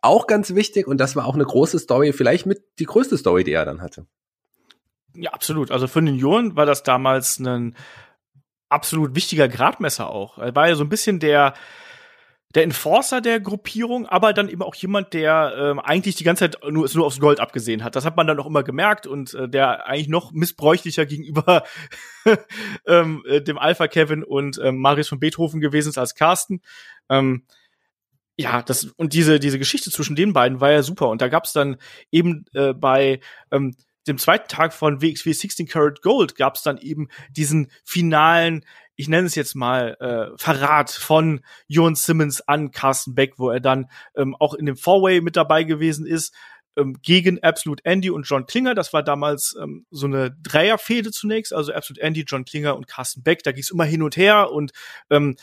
auch ganz wichtig und das war auch eine große Story, vielleicht mit die größte Story, die er dann hatte.
Ja, absolut. Also für den Jörn war das damals ein absolut wichtiger Gradmesser auch. Er war ja so ein bisschen der der Enforcer der Gruppierung, aber dann eben auch jemand, der ähm, eigentlich die ganze Zeit nur, nur aufs Gold abgesehen hat. Das hat man dann auch immer gemerkt und äh, der eigentlich noch missbräuchlicher gegenüber ähm, äh, dem Alpha Kevin und ähm, Marius von Beethoven gewesen ist als Carsten. Ähm, ja, das und diese diese Geschichte zwischen den beiden war ja super und da gab's dann eben äh, bei ähm, dem zweiten Tag von WXW 16 Karat Gold gab's dann eben diesen finalen ich nenne es jetzt mal, äh, Verrat von Jon Simmons an Carsten Beck, wo er dann ähm, auch in dem Four-Way mit dabei gewesen ist, ähm, gegen Absolute Andy und John Klinger. Das war damals ähm, so eine Dreierfehde zunächst, also Absolute Andy, John Klinger und Carsten Beck. Da ging es immer hin und her und ähm,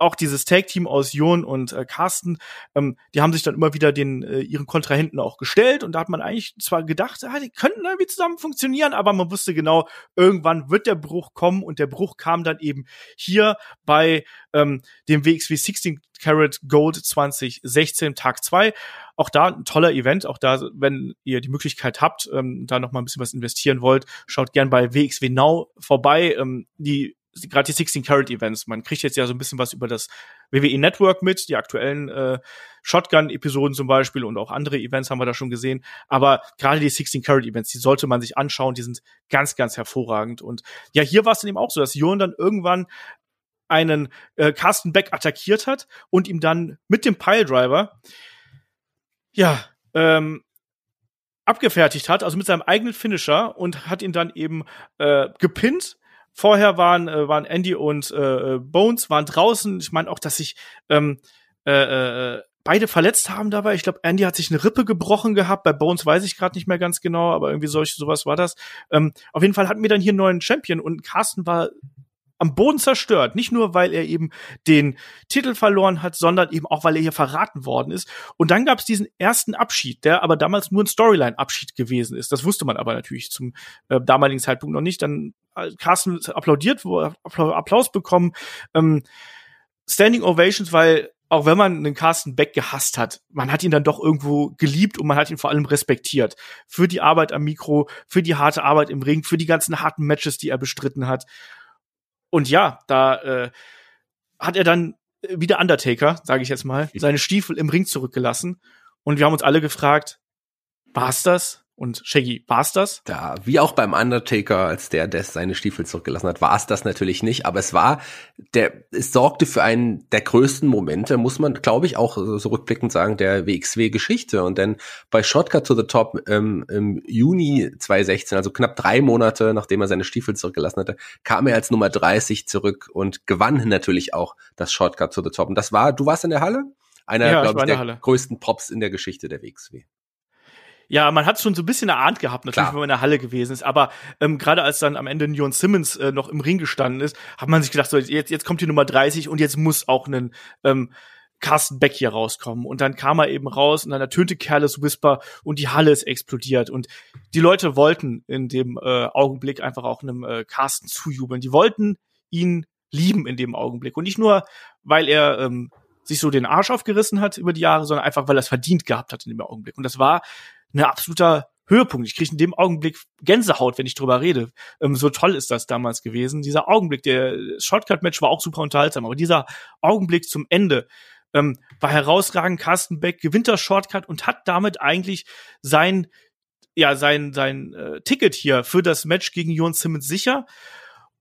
auch dieses Tag-Team aus Jon und äh, Carsten, ähm, die haben sich dann immer wieder den äh, ihren Kontrahenten auch gestellt und da hat man eigentlich zwar gedacht, ah, die könnten irgendwie zusammen funktionieren, aber man wusste genau, irgendwann wird der Bruch kommen und der Bruch kam dann eben hier bei ähm, dem WXW 16 Carat Gold 2016 Tag 2. Auch da ein toller Event, auch da, wenn ihr die Möglichkeit habt, ähm, da noch mal ein bisschen was investieren wollt, schaut gern bei WXW Now vorbei. Ähm, die gerade die 16 Carat Events. Man kriegt jetzt ja so ein bisschen was über das WWE Network mit, die aktuellen äh, Shotgun-Episoden zum Beispiel und auch andere Events haben wir da schon gesehen. Aber gerade die 16 Carat Events, die sollte man sich anschauen. Die sind ganz, ganz hervorragend. Und ja, hier war es dann eben auch so, dass Jon dann irgendwann einen äh, Carsten Beck attackiert hat und ihm dann mit dem Piledriver ja ähm, abgefertigt hat, also mit seinem eigenen Finisher und hat ihn dann eben äh, gepinnt Vorher waren, äh, waren Andy und äh, Bones waren draußen. Ich meine auch, dass sich ähm, äh, äh, beide verletzt haben dabei. Ich glaube, Andy hat sich eine Rippe gebrochen gehabt. Bei Bones weiß ich gerade nicht mehr ganz genau, aber irgendwie solch sowas war das. Ähm, auf jeden Fall hatten wir dann hier einen neuen Champion und Carsten war am Boden zerstört. Nicht nur, weil er eben den Titel verloren hat, sondern eben auch, weil er hier verraten worden ist. Und dann gab es diesen ersten Abschied, der aber damals nur ein Storyline-Abschied gewesen ist. Das wusste man aber natürlich zum äh, damaligen Zeitpunkt noch nicht. Dann äh, Carsten applaudiert, Applaus bekommen. Ähm, Standing Ovations, weil auch wenn man einen Carsten Beck gehasst hat, man hat ihn dann doch irgendwo geliebt und man hat ihn vor allem respektiert. Für die Arbeit am Mikro, für die harte Arbeit im Ring, für die ganzen harten Matches, die er bestritten hat. Und ja, da äh, hat er dann wie der Undertaker, sage ich jetzt mal, seine Stiefel im Ring zurückgelassen. Und wir haben uns alle gefragt, war's das? Und Shaggy, war's das?
Ja, wie auch beim Undertaker, als der Death seine Stiefel zurückgelassen hat, war es das natürlich nicht. Aber es war, der, es sorgte für einen der größten Momente, muss man, glaube ich, auch so rückblickend sagen, der WXW-Geschichte. Und denn bei Shotcut to the Top ähm, im Juni 2016, also knapp drei Monate, nachdem er seine Stiefel zurückgelassen hatte, kam er als Nummer 30 zurück und gewann natürlich auch das Shortcut to the Top. Und das war, du warst in der Halle? Einer, ja, glaube ich, der Halle. größten Pops in der Geschichte der WXW.
Ja, man hat schon so ein bisschen erahnt gehabt, natürlich, Klar. wenn man in der Halle gewesen ist. Aber ähm, gerade als dann am Ende Neon Simmons äh, noch im Ring gestanden ist, hat man sich gedacht, so, jetzt, jetzt kommt die Nummer 30 und jetzt muss auch ein ähm, Carsten Beck hier rauskommen. Und dann kam er eben raus und dann ertönte Careless Whisper und die Halle ist explodiert. Und die Leute wollten in dem äh, Augenblick einfach auch einem äh, Carsten zujubeln. Die wollten ihn lieben in dem Augenblick. Und nicht nur, weil er ähm, sich so den Arsch aufgerissen hat über die Jahre, sondern einfach, weil er es verdient gehabt hat in dem Augenblick. Und das war ein absoluter Höhepunkt. Ich kriege in dem Augenblick Gänsehaut, wenn ich drüber rede. Ähm, so toll ist das damals gewesen. Dieser Augenblick, der Shortcut-Match war auch super unterhaltsam, aber dieser Augenblick zum Ende ähm, war herausragend. Carsten Beck gewinnt das Shortcut und hat damit eigentlich sein ja sein sein äh, Ticket hier für das Match gegen Jon Simmons sicher.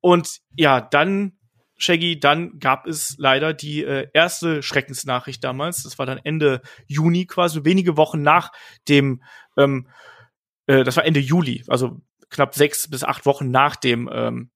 Und ja, dann Shaggy, dann gab es leider die äh, erste Schreckensnachricht damals. Das war dann Ende Juni quasi, wenige Wochen nach dem, ähm, äh, das war Ende Juli, also knapp sechs bis acht Wochen nach dem ähm,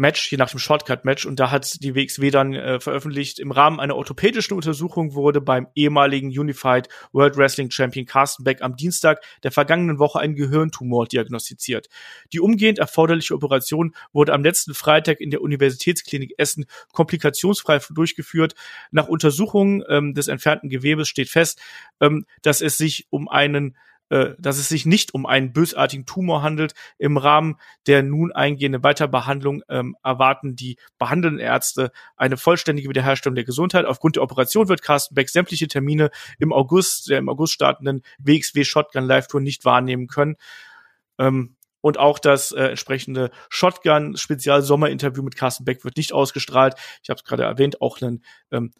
Match, je nach dem Shortcut-Match. Und da hat die WXW dann äh, veröffentlicht, im Rahmen einer orthopädischen Untersuchung wurde beim ehemaligen Unified World Wrestling Champion Carsten Beck am Dienstag der vergangenen Woche ein Gehirntumor diagnostiziert. Die umgehend erforderliche Operation wurde am letzten Freitag in der Universitätsklinik Essen komplikationsfrei durchgeführt. Nach Untersuchungen ähm, des entfernten Gewebes steht fest, ähm, dass es sich um einen äh, dass es sich nicht um einen bösartigen Tumor handelt. Im Rahmen der nun eingehenden Weiterbehandlung ähm, erwarten die behandelnden Ärzte eine vollständige Wiederherstellung der Gesundheit. Aufgrund der Operation wird Carsten Beck sämtliche Termine im August, der im August startenden WXW Shotgun Live Tour nicht wahrnehmen können. Ähm, und auch das äh, entsprechende Shotgun Spezial Sommerinterview mit Carsten Beck wird nicht ausgestrahlt. Ich habe es gerade erwähnt, auch ein ähm,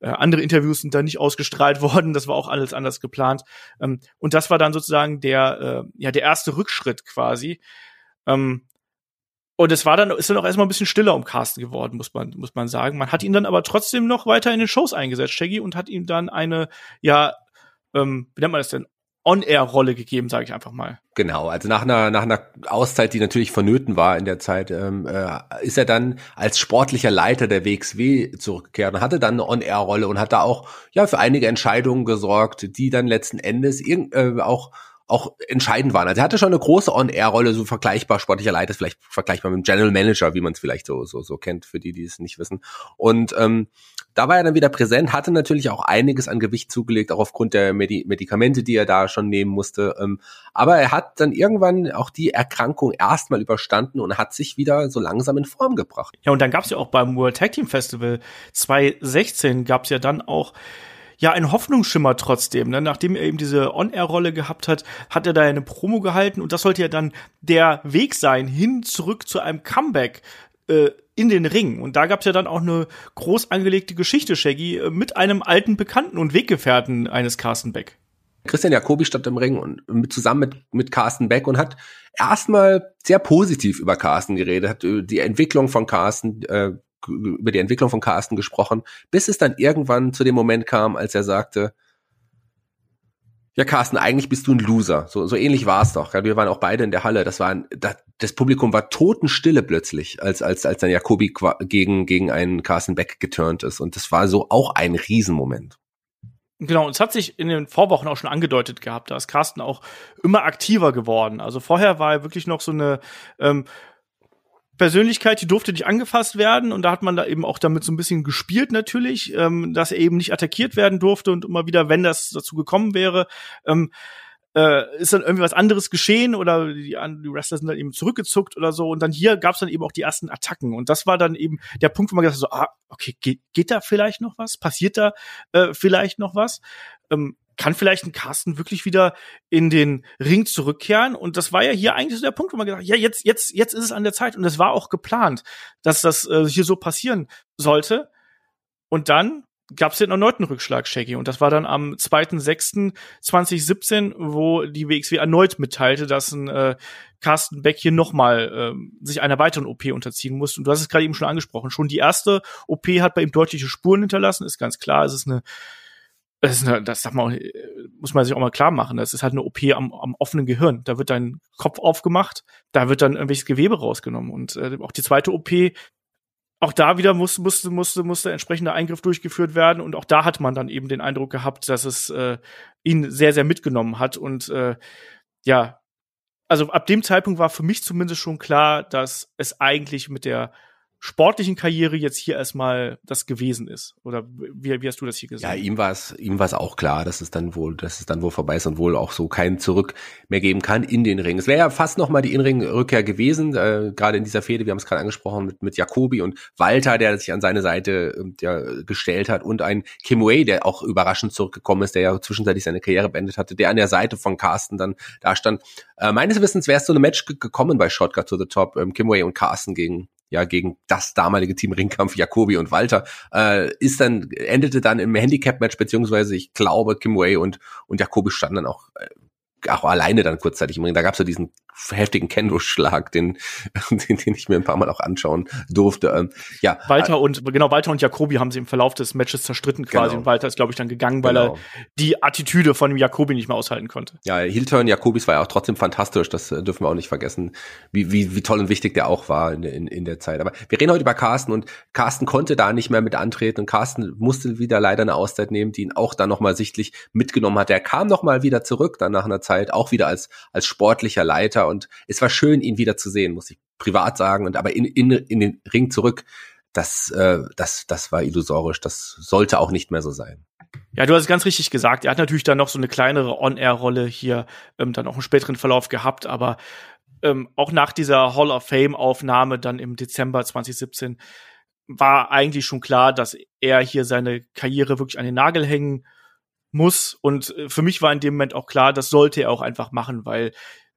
äh, andere Interviews sind da nicht ausgestrahlt worden, das war auch alles anders geplant. Ähm, und das war dann sozusagen der, äh, ja, der erste Rückschritt quasi. Ähm, und es war dann, ist dann auch erstmal ein bisschen stiller um Carsten geworden, muss man, muss man sagen. Man hat ihn dann aber trotzdem noch weiter in den Shows eingesetzt, Shaggy, und hat ihm dann eine, ja, ähm, wie nennt man das denn, On-Air-Rolle gegeben, sage ich einfach mal.
Genau, also nach einer, nach einer Auszeit, die natürlich vonnöten war in der Zeit, ähm, äh, ist er dann als sportlicher Leiter der WXW zurückgekehrt und hatte dann eine On-Air-Rolle und hat da auch ja für einige Entscheidungen gesorgt, die dann letzten Endes irg äh, auch auch entscheidend waren. Also er hatte schon eine große On-Air-Rolle, so vergleichbar, sportlicher Leiter, vielleicht vergleichbar mit dem General Manager, wie man es vielleicht so, so, so kennt, für die, die es nicht wissen. Und ähm, da war er dann wieder präsent, hatte natürlich auch einiges an Gewicht zugelegt, auch aufgrund der Medi Medikamente, die er da schon nehmen musste. Ähm, aber er hat dann irgendwann auch die Erkrankung erstmal überstanden und hat sich wieder so langsam in Form gebracht.
Ja, und dann gab es ja auch beim World Tag Team Festival 2016 gab es ja dann auch ja, ein Hoffnungsschimmer trotzdem. Ne? Nachdem er eben diese On-Air-Rolle gehabt hat, hat er da eine Promo gehalten und das sollte ja dann der Weg sein, hin zurück zu einem Comeback äh, in den Ring. Und da gab's ja dann auch eine groß angelegte Geschichte, Shaggy, äh, mit einem alten Bekannten und Weggefährten eines Carsten Beck.
Christian Jacobi stand im Ring und mit, zusammen mit, mit Carsten Beck und hat erstmal sehr positiv über Carsten geredet, hat die Entwicklung von Carsten, äh, über die Entwicklung von Carsten gesprochen, bis es dann irgendwann zu dem Moment kam, als er sagte, ja, Carsten, eigentlich bist du ein Loser. So, so ähnlich war es doch. Wir waren auch beide in der Halle. Das war ein, das Publikum war totenstille plötzlich, als, als, als dann Jakobi gegen, gegen einen Carsten Beck geturnt ist. Und das war so auch ein Riesenmoment.
Genau, und es hat sich in den Vorwochen auch schon angedeutet gehabt, da ist Carsten auch immer aktiver geworden. Also vorher war er wirklich noch so eine ähm, Persönlichkeit, die durfte nicht angefasst werden und da hat man da eben auch damit so ein bisschen gespielt natürlich, ähm, dass er eben nicht attackiert werden durfte und immer wieder, wenn das dazu gekommen wäre, ähm, äh, ist dann irgendwie was anderes geschehen oder die, die Wrestler sind dann eben zurückgezuckt oder so. Und dann hier gab es dann eben auch die ersten Attacken. Und das war dann eben der Punkt, wo man gesagt hat, so, ah, okay, geht, geht da vielleicht noch was? Passiert da äh, vielleicht noch was? Ähm, kann vielleicht ein Carsten wirklich wieder in den Ring zurückkehren? Und das war ja hier eigentlich so der Punkt, wo man gesagt hat, ja, jetzt, jetzt, jetzt ist es an der Zeit. Und es war auch geplant, dass das äh, hier so passieren sollte. Und dann gab es den erneuten Rückschlag, Shaggy. Und das war dann am 2.6.2017, wo die WXW erneut mitteilte, dass ein äh, Carsten Beck hier nochmal äh, sich einer weiteren OP unterziehen muss. Und du hast es gerade eben schon angesprochen. Schon die erste OP hat bei ihm deutliche Spuren hinterlassen, ist ganz klar. Es ist eine das, ist eine, das man auch, muss man sich auch mal klar machen. Das ist halt eine OP am, am offenen Gehirn. Da wird dein Kopf aufgemacht, da wird dann irgendwelches Gewebe rausgenommen. Und äh, auch die zweite OP auch da wieder musste, musste, musste, musste entsprechender Eingriff durchgeführt werden. Und auch da hat man dann eben den Eindruck gehabt, dass es äh, ihn sehr, sehr mitgenommen hat. Und äh, ja, also ab dem Zeitpunkt war für mich zumindest schon klar, dass es eigentlich mit der sportlichen Karriere jetzt hier erstmal das gewesen ist? Oder wie, wie hast du das hier gesehen?
Ja, ihm war es, ihm war es auch klar, dass es dann wohl, dass es dann wohl vorbei ist und wohl auch so kein Zurück mehr geben kann in den Ring. Es wäre ja fast noch mal die Inring-Rückkehr gewesen, äh, gerade in dieser Fehde, wir haben es gerade angesprochen, mit, mit Jacobi und Walter, der sich an seine Seite ja, gestellt hat und ein Kim Way, der auch überraschend zurückgekommen ist, der ja zwischenzeitlich seine Karriere beendet hatte, der an der Seite von Carsten dann da stand. Äh, meines Wissens wäre es so eine Match gekommen bei Shotgun to the Top, ähm, Kim Way und Carsten gegen ja gegen das damalige Team Ringkampf Jacobi und Walter äh, ist dann endete dann im Handicap Match beziehungsweise ich glaube Kim Way und und Jacobi standen dann auch äh, auch alleine dann kurzzeitig im Ring. Da gab es so diesen heftigen Kendo-Schlag, den, den, den ich mir ein paar Mal auch anschauen durfte. Ähm, ja.
Walter äh, und, genau, Walter und Jakobi haben sie im Verlauf des Matches zerstritten quasi genau. und Walter ist, glaube ich, dann gegangen, weil genau. er die Attitüde von Jakobi nicht mehr aushalten konnte.
Ja, Heel-Turn Jakobis war ja auch trotzdem fantastisch, das äh, dürfen wir auch nicht vergessen, wie, wie, wie toll und wichtig der auch war in, in, in der Zeit. Aber wir reden heute über Carsten und Carsten konnte da nicht mehr mit antreten und Carsten musste wieder leider eine Auszeit nehmen, die ihn auch dann nochmal sichtlich mitgenommen hat. Er kam nochmal wieder zurück, dann nach einer Zeit, auch wieder als, als sportlicher Leiter und es war schön, ihn wieder zu sehen, muss ich privat sagen. Und aber in, in, in den Ring zurück, das, äh, das, das war illusorisch. Das sollte auch nicht mehr so sein.
Ja, du hast es ganz richtig gesagt. Er hat natürlich dann noch so eine kleinere On-Air-Rolle hier ähm, dann auch im späteren Verlauf gehabt, aber ähm, auch nach dieser Hall of Fame-Aufnahme dann im Dezember 2017 war eigentlich schon klar, dass er hier seine Karriere wirklich an den Nagel hängen muss. Und äh, für mich war in dem Moment auch klar, das sollte er auch einfach machen, weil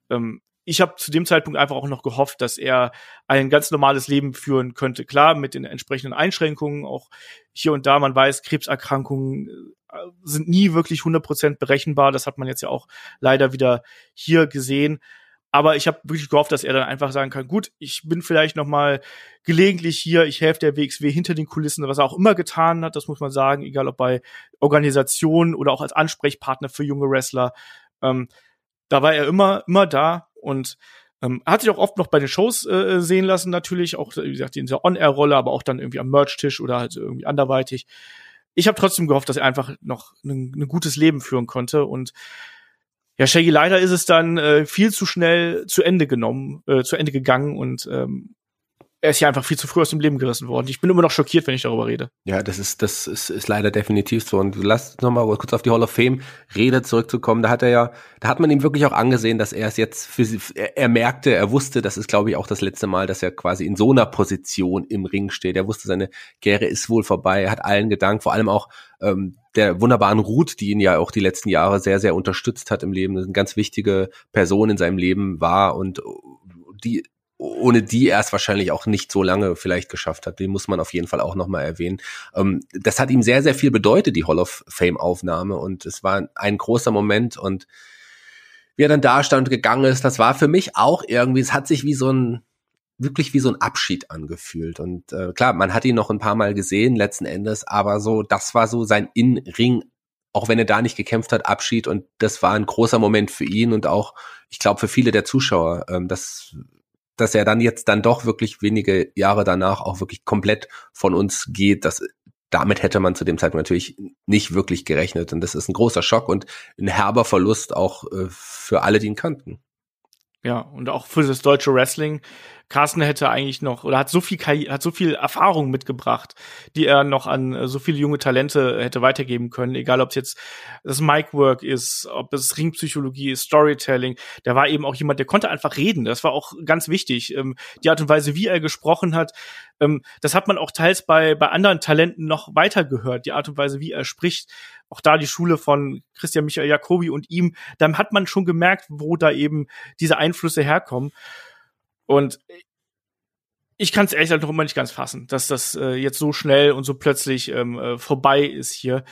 ähm, ich habe zu dem Zeitpunkt einfach auch noch gehofft, dass er ein ganz normales Leben führen könnte. Klar, mit den entsprechenden Einschränkungen, auch hier und da, man weiß, Krebserkrankungen äh, sind nie wirklich 100% berechenbar. Das hat man jetzt ja auch leider wieder hier gesehen. Aber ich habe wirklich gehofft, dass er dann einfach sagen kann, gut, ich bin vielleicht noch mal gelegentlich hier, ich helfe der WXW hinter den Kulissen, was er auch immer getan hat, das muss man sagen, egal ob bei Organisationen oder auch als Ansprechpartner für junge Wrestler. Ähm, da war er immer, immer da und ähm, hat sich auch oft noch bei den Shows äh, sehen lassen, natürlich, auch, wie gesagt, in dieser On-Air-Rolle, aber auch dann irgendwie am Merch-Tisch oder halt irgendwie anderweitig. Ich habe trotzdem gehofft, dass er einfach noch ein, ein gutes Leben führen konnte und ja, Shaggy, leider ist es dann äh, viel zu schnell zu Ende genommen, äh, zu Ende gegangen und ähm, er ist ja einfach viel zu früh aus dem Leben gerissen worden. Ich bin immer noch schockiert, wenn ich darüber rede.
Ja, das ist, das ist, ist leider definitiv so. Und lass noch mal kurz auf die Hall of Fame Rede zurückzukommen. Da hat er ja, da hat man ihm wirklich auch angesehen, dass er es jetzt für er, er merkte, er wusste, das ist glaube ich auch das letzte Mal, dass er quasi in so einer Position im Ring steht. Er wusste, seine Karriere ist wohl vorbei. Er hat allen gedankt, vor allem auch ähm, der wunderbaren Ruth, die ihn ja auch die letzten Jahre sehr, sehr unterstützt hat im Leben. Eine ganz wichtige Person in seinem Leben war und die ohne die er es wahrscheinlich auch nicht so lange vielleicht geschafft hat. Den muss man auf jeden Fall auch nochmal erwähnen. Ähm, das hat ihm sehr, sehr viel bedeutet, die Hall of Fame-Aufnahme. Und es war ein großer Moment. Und wie er dann da stand gegangen ist, das war für mich auch irgendwie, es hat sich wie so ein, wirklich wie so ein Abschied angefühlt. Und äh, klar, man hat ihn noch ein paar Mal gesehen, letzten Endes, aber so, das war so sein In-Ring auch wenn er da nicht gekämpft hat, Abschied und das war ein großer Moment für ihn und auch, ich glaube, für viele der Zuschauer. Ähm, das dass er dann jetzt dann doch wirklich wenige Jahre danach auch wirklich komplett von uns geht, das damit hätte man zu dem Zeitpunkt natürlich nicht wirklich gerechnet. Und das ist ein großer Schock und ein herber Verlust auch äh, für alle, die ihn kannten.
Ja, und auch für das deutsche Wrestling Carsten hätte eigentlich noch oder hat so viel hat so viel Erfahrung mitgebracht, die er noch an äh, so viele junge Talente hätte weitergeben können, egal ob es jetzt das Micwork ist, ob es Ringpsychologie ist, Storytelling. Der war eben auch jemand, der konnte einfach reden. Das war auch ganz wichtig. Ähm, die Art und Weise, wie er gesprochen hat, ähm, das hat man auch teils bei bei anderen Talenten noch weiter gehört. Die Art und Weise, wie er spricht, auch da die Schule von Christian Michael Jacobi und ihm, dann hat man schon gemerkt, wo da eben diese Einflüsse herkommen. Und ich kann es ehrlich gesagt noch immer nicht ganz fassen, dass das äh, jetzt so schnell und so plötzlich ähm, äh, vorbei ist hier.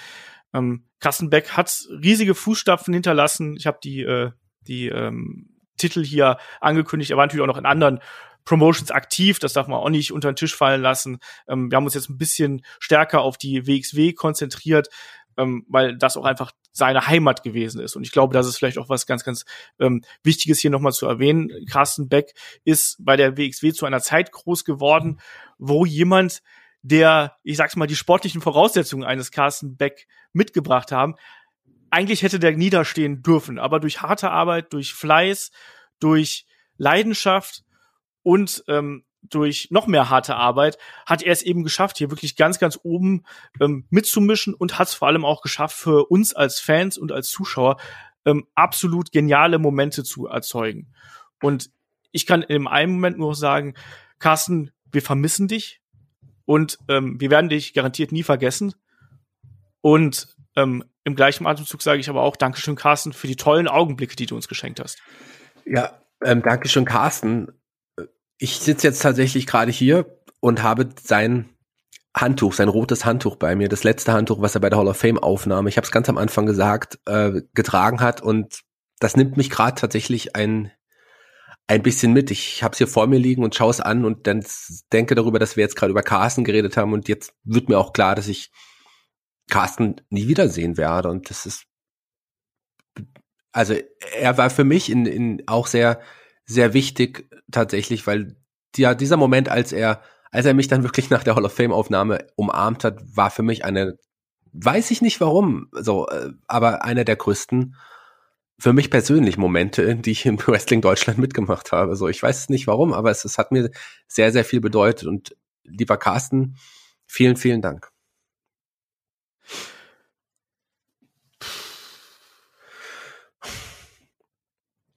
Ähm, Kassenbeck hat riesige Fußstapfen hinterlassen. Ich habe die, äh, die ähm, Titel hier angekündigt. Er war natürlich auch noch in anderen Promotions aktiv. Das darf man auch nicht unter den Tisch fallen lassen. Ähm, wir haben uns jetzt ein bisschen stärker auf die WXW konzentriert ähm, weil das auch einfach seine Heimat gewesen ist. Und ich glaube, das ist vielleicht auch was ganz, ganz ähm, Wichtiges hier nochmal zu erwähnen. Carsten Beck ist bei der WXW zu einer Zeit groß geworden, wo jemand, der, ich sag's mal, die sportlichen Voraussetzungen eines Carsten Beck mitgebracht haben, eigentlich hätte der niederstehen dürfen. Aber durch harte Arbeit, durch Fleiß, durch Leidenschaft und ähm, durch noch mehr harte Arbeit hat er es eben geschafft, hier wirklich ganz, ganz oben ähm, mitzumischen und hat es vor allem auch geschafft, für uns als Fans und als Zuschauer ähm, absolut geniale Momente zu erzeugen. Und ich kann in einem Moment nur sagen, Carsten, wir vermissen dich und ähm, wir werden dich garantiert nie vergessen. Und ähm, im gleichen Atemzug sage ich aber auch Dankeschön, Carsten, für die tollen Augenblicke, die du uns geschenkt hast.
Ja, ähm, Dankeschön, Carsten ich sitze jetzt tatsächlich gerade hier und habe sein Handtuch, sein rotes Handtuch bei mir, das letzte Handtuch, was er bei der Hall of Fame Aufnahme, ich habe es ganz am Anfang gesagt, äh, getragen hat und das nimmt mich gerade tatsächlich ein ein bisschen mit. Ich habe es hier vor mir liegen und schaue es an und dann denke darüber, dass wir jetzt gerade über Carsten geredet haben und jetzt wird mir auch klar, dass ich Carsten nie wiedersehen werde und das ist also er war für mich in, in auch sehr sehr wichtig tatsächlich, weil ja, dieser Moment, als er, als er mich dann wirklich nach der Hall of Fame Aufnahme umarmt hat, war für mich eine, weiß ich nicht warum, so, äh, aber einer der größten, für mich persönlich Momente, die ich im Wrestling Deutschland mitgemacht habe. So, ich weiß nicht warum, aber es, es hat mir sehr, sehr viel bedeutet und lieber Carsten, vielen, vielen Dank.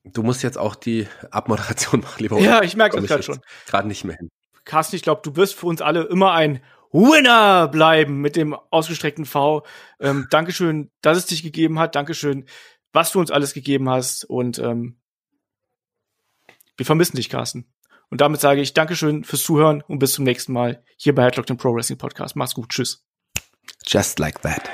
Du musst jetzt auch die Abmoderation machen, lieber.
Ja, ich merke das gerade schon.
Gerade nicht mehr hin.
Carsten, ich glaube, du wirst für uns alle immer ein Winner bleiben mit dem ausgestreckten V. Ähm, Dankeschön, dass es dich gegeben hat. Dankeschön, was du uns alles gegeben hast. Und ähm, wir vermissen dich, Carsten. Und damit sage ich Dankeschön fürs Zuhören und bis zum nächsten Mal hier bei Headlock, dem Pro Wrestling Podcast. Mach's gut. Tschüss.
Just like that.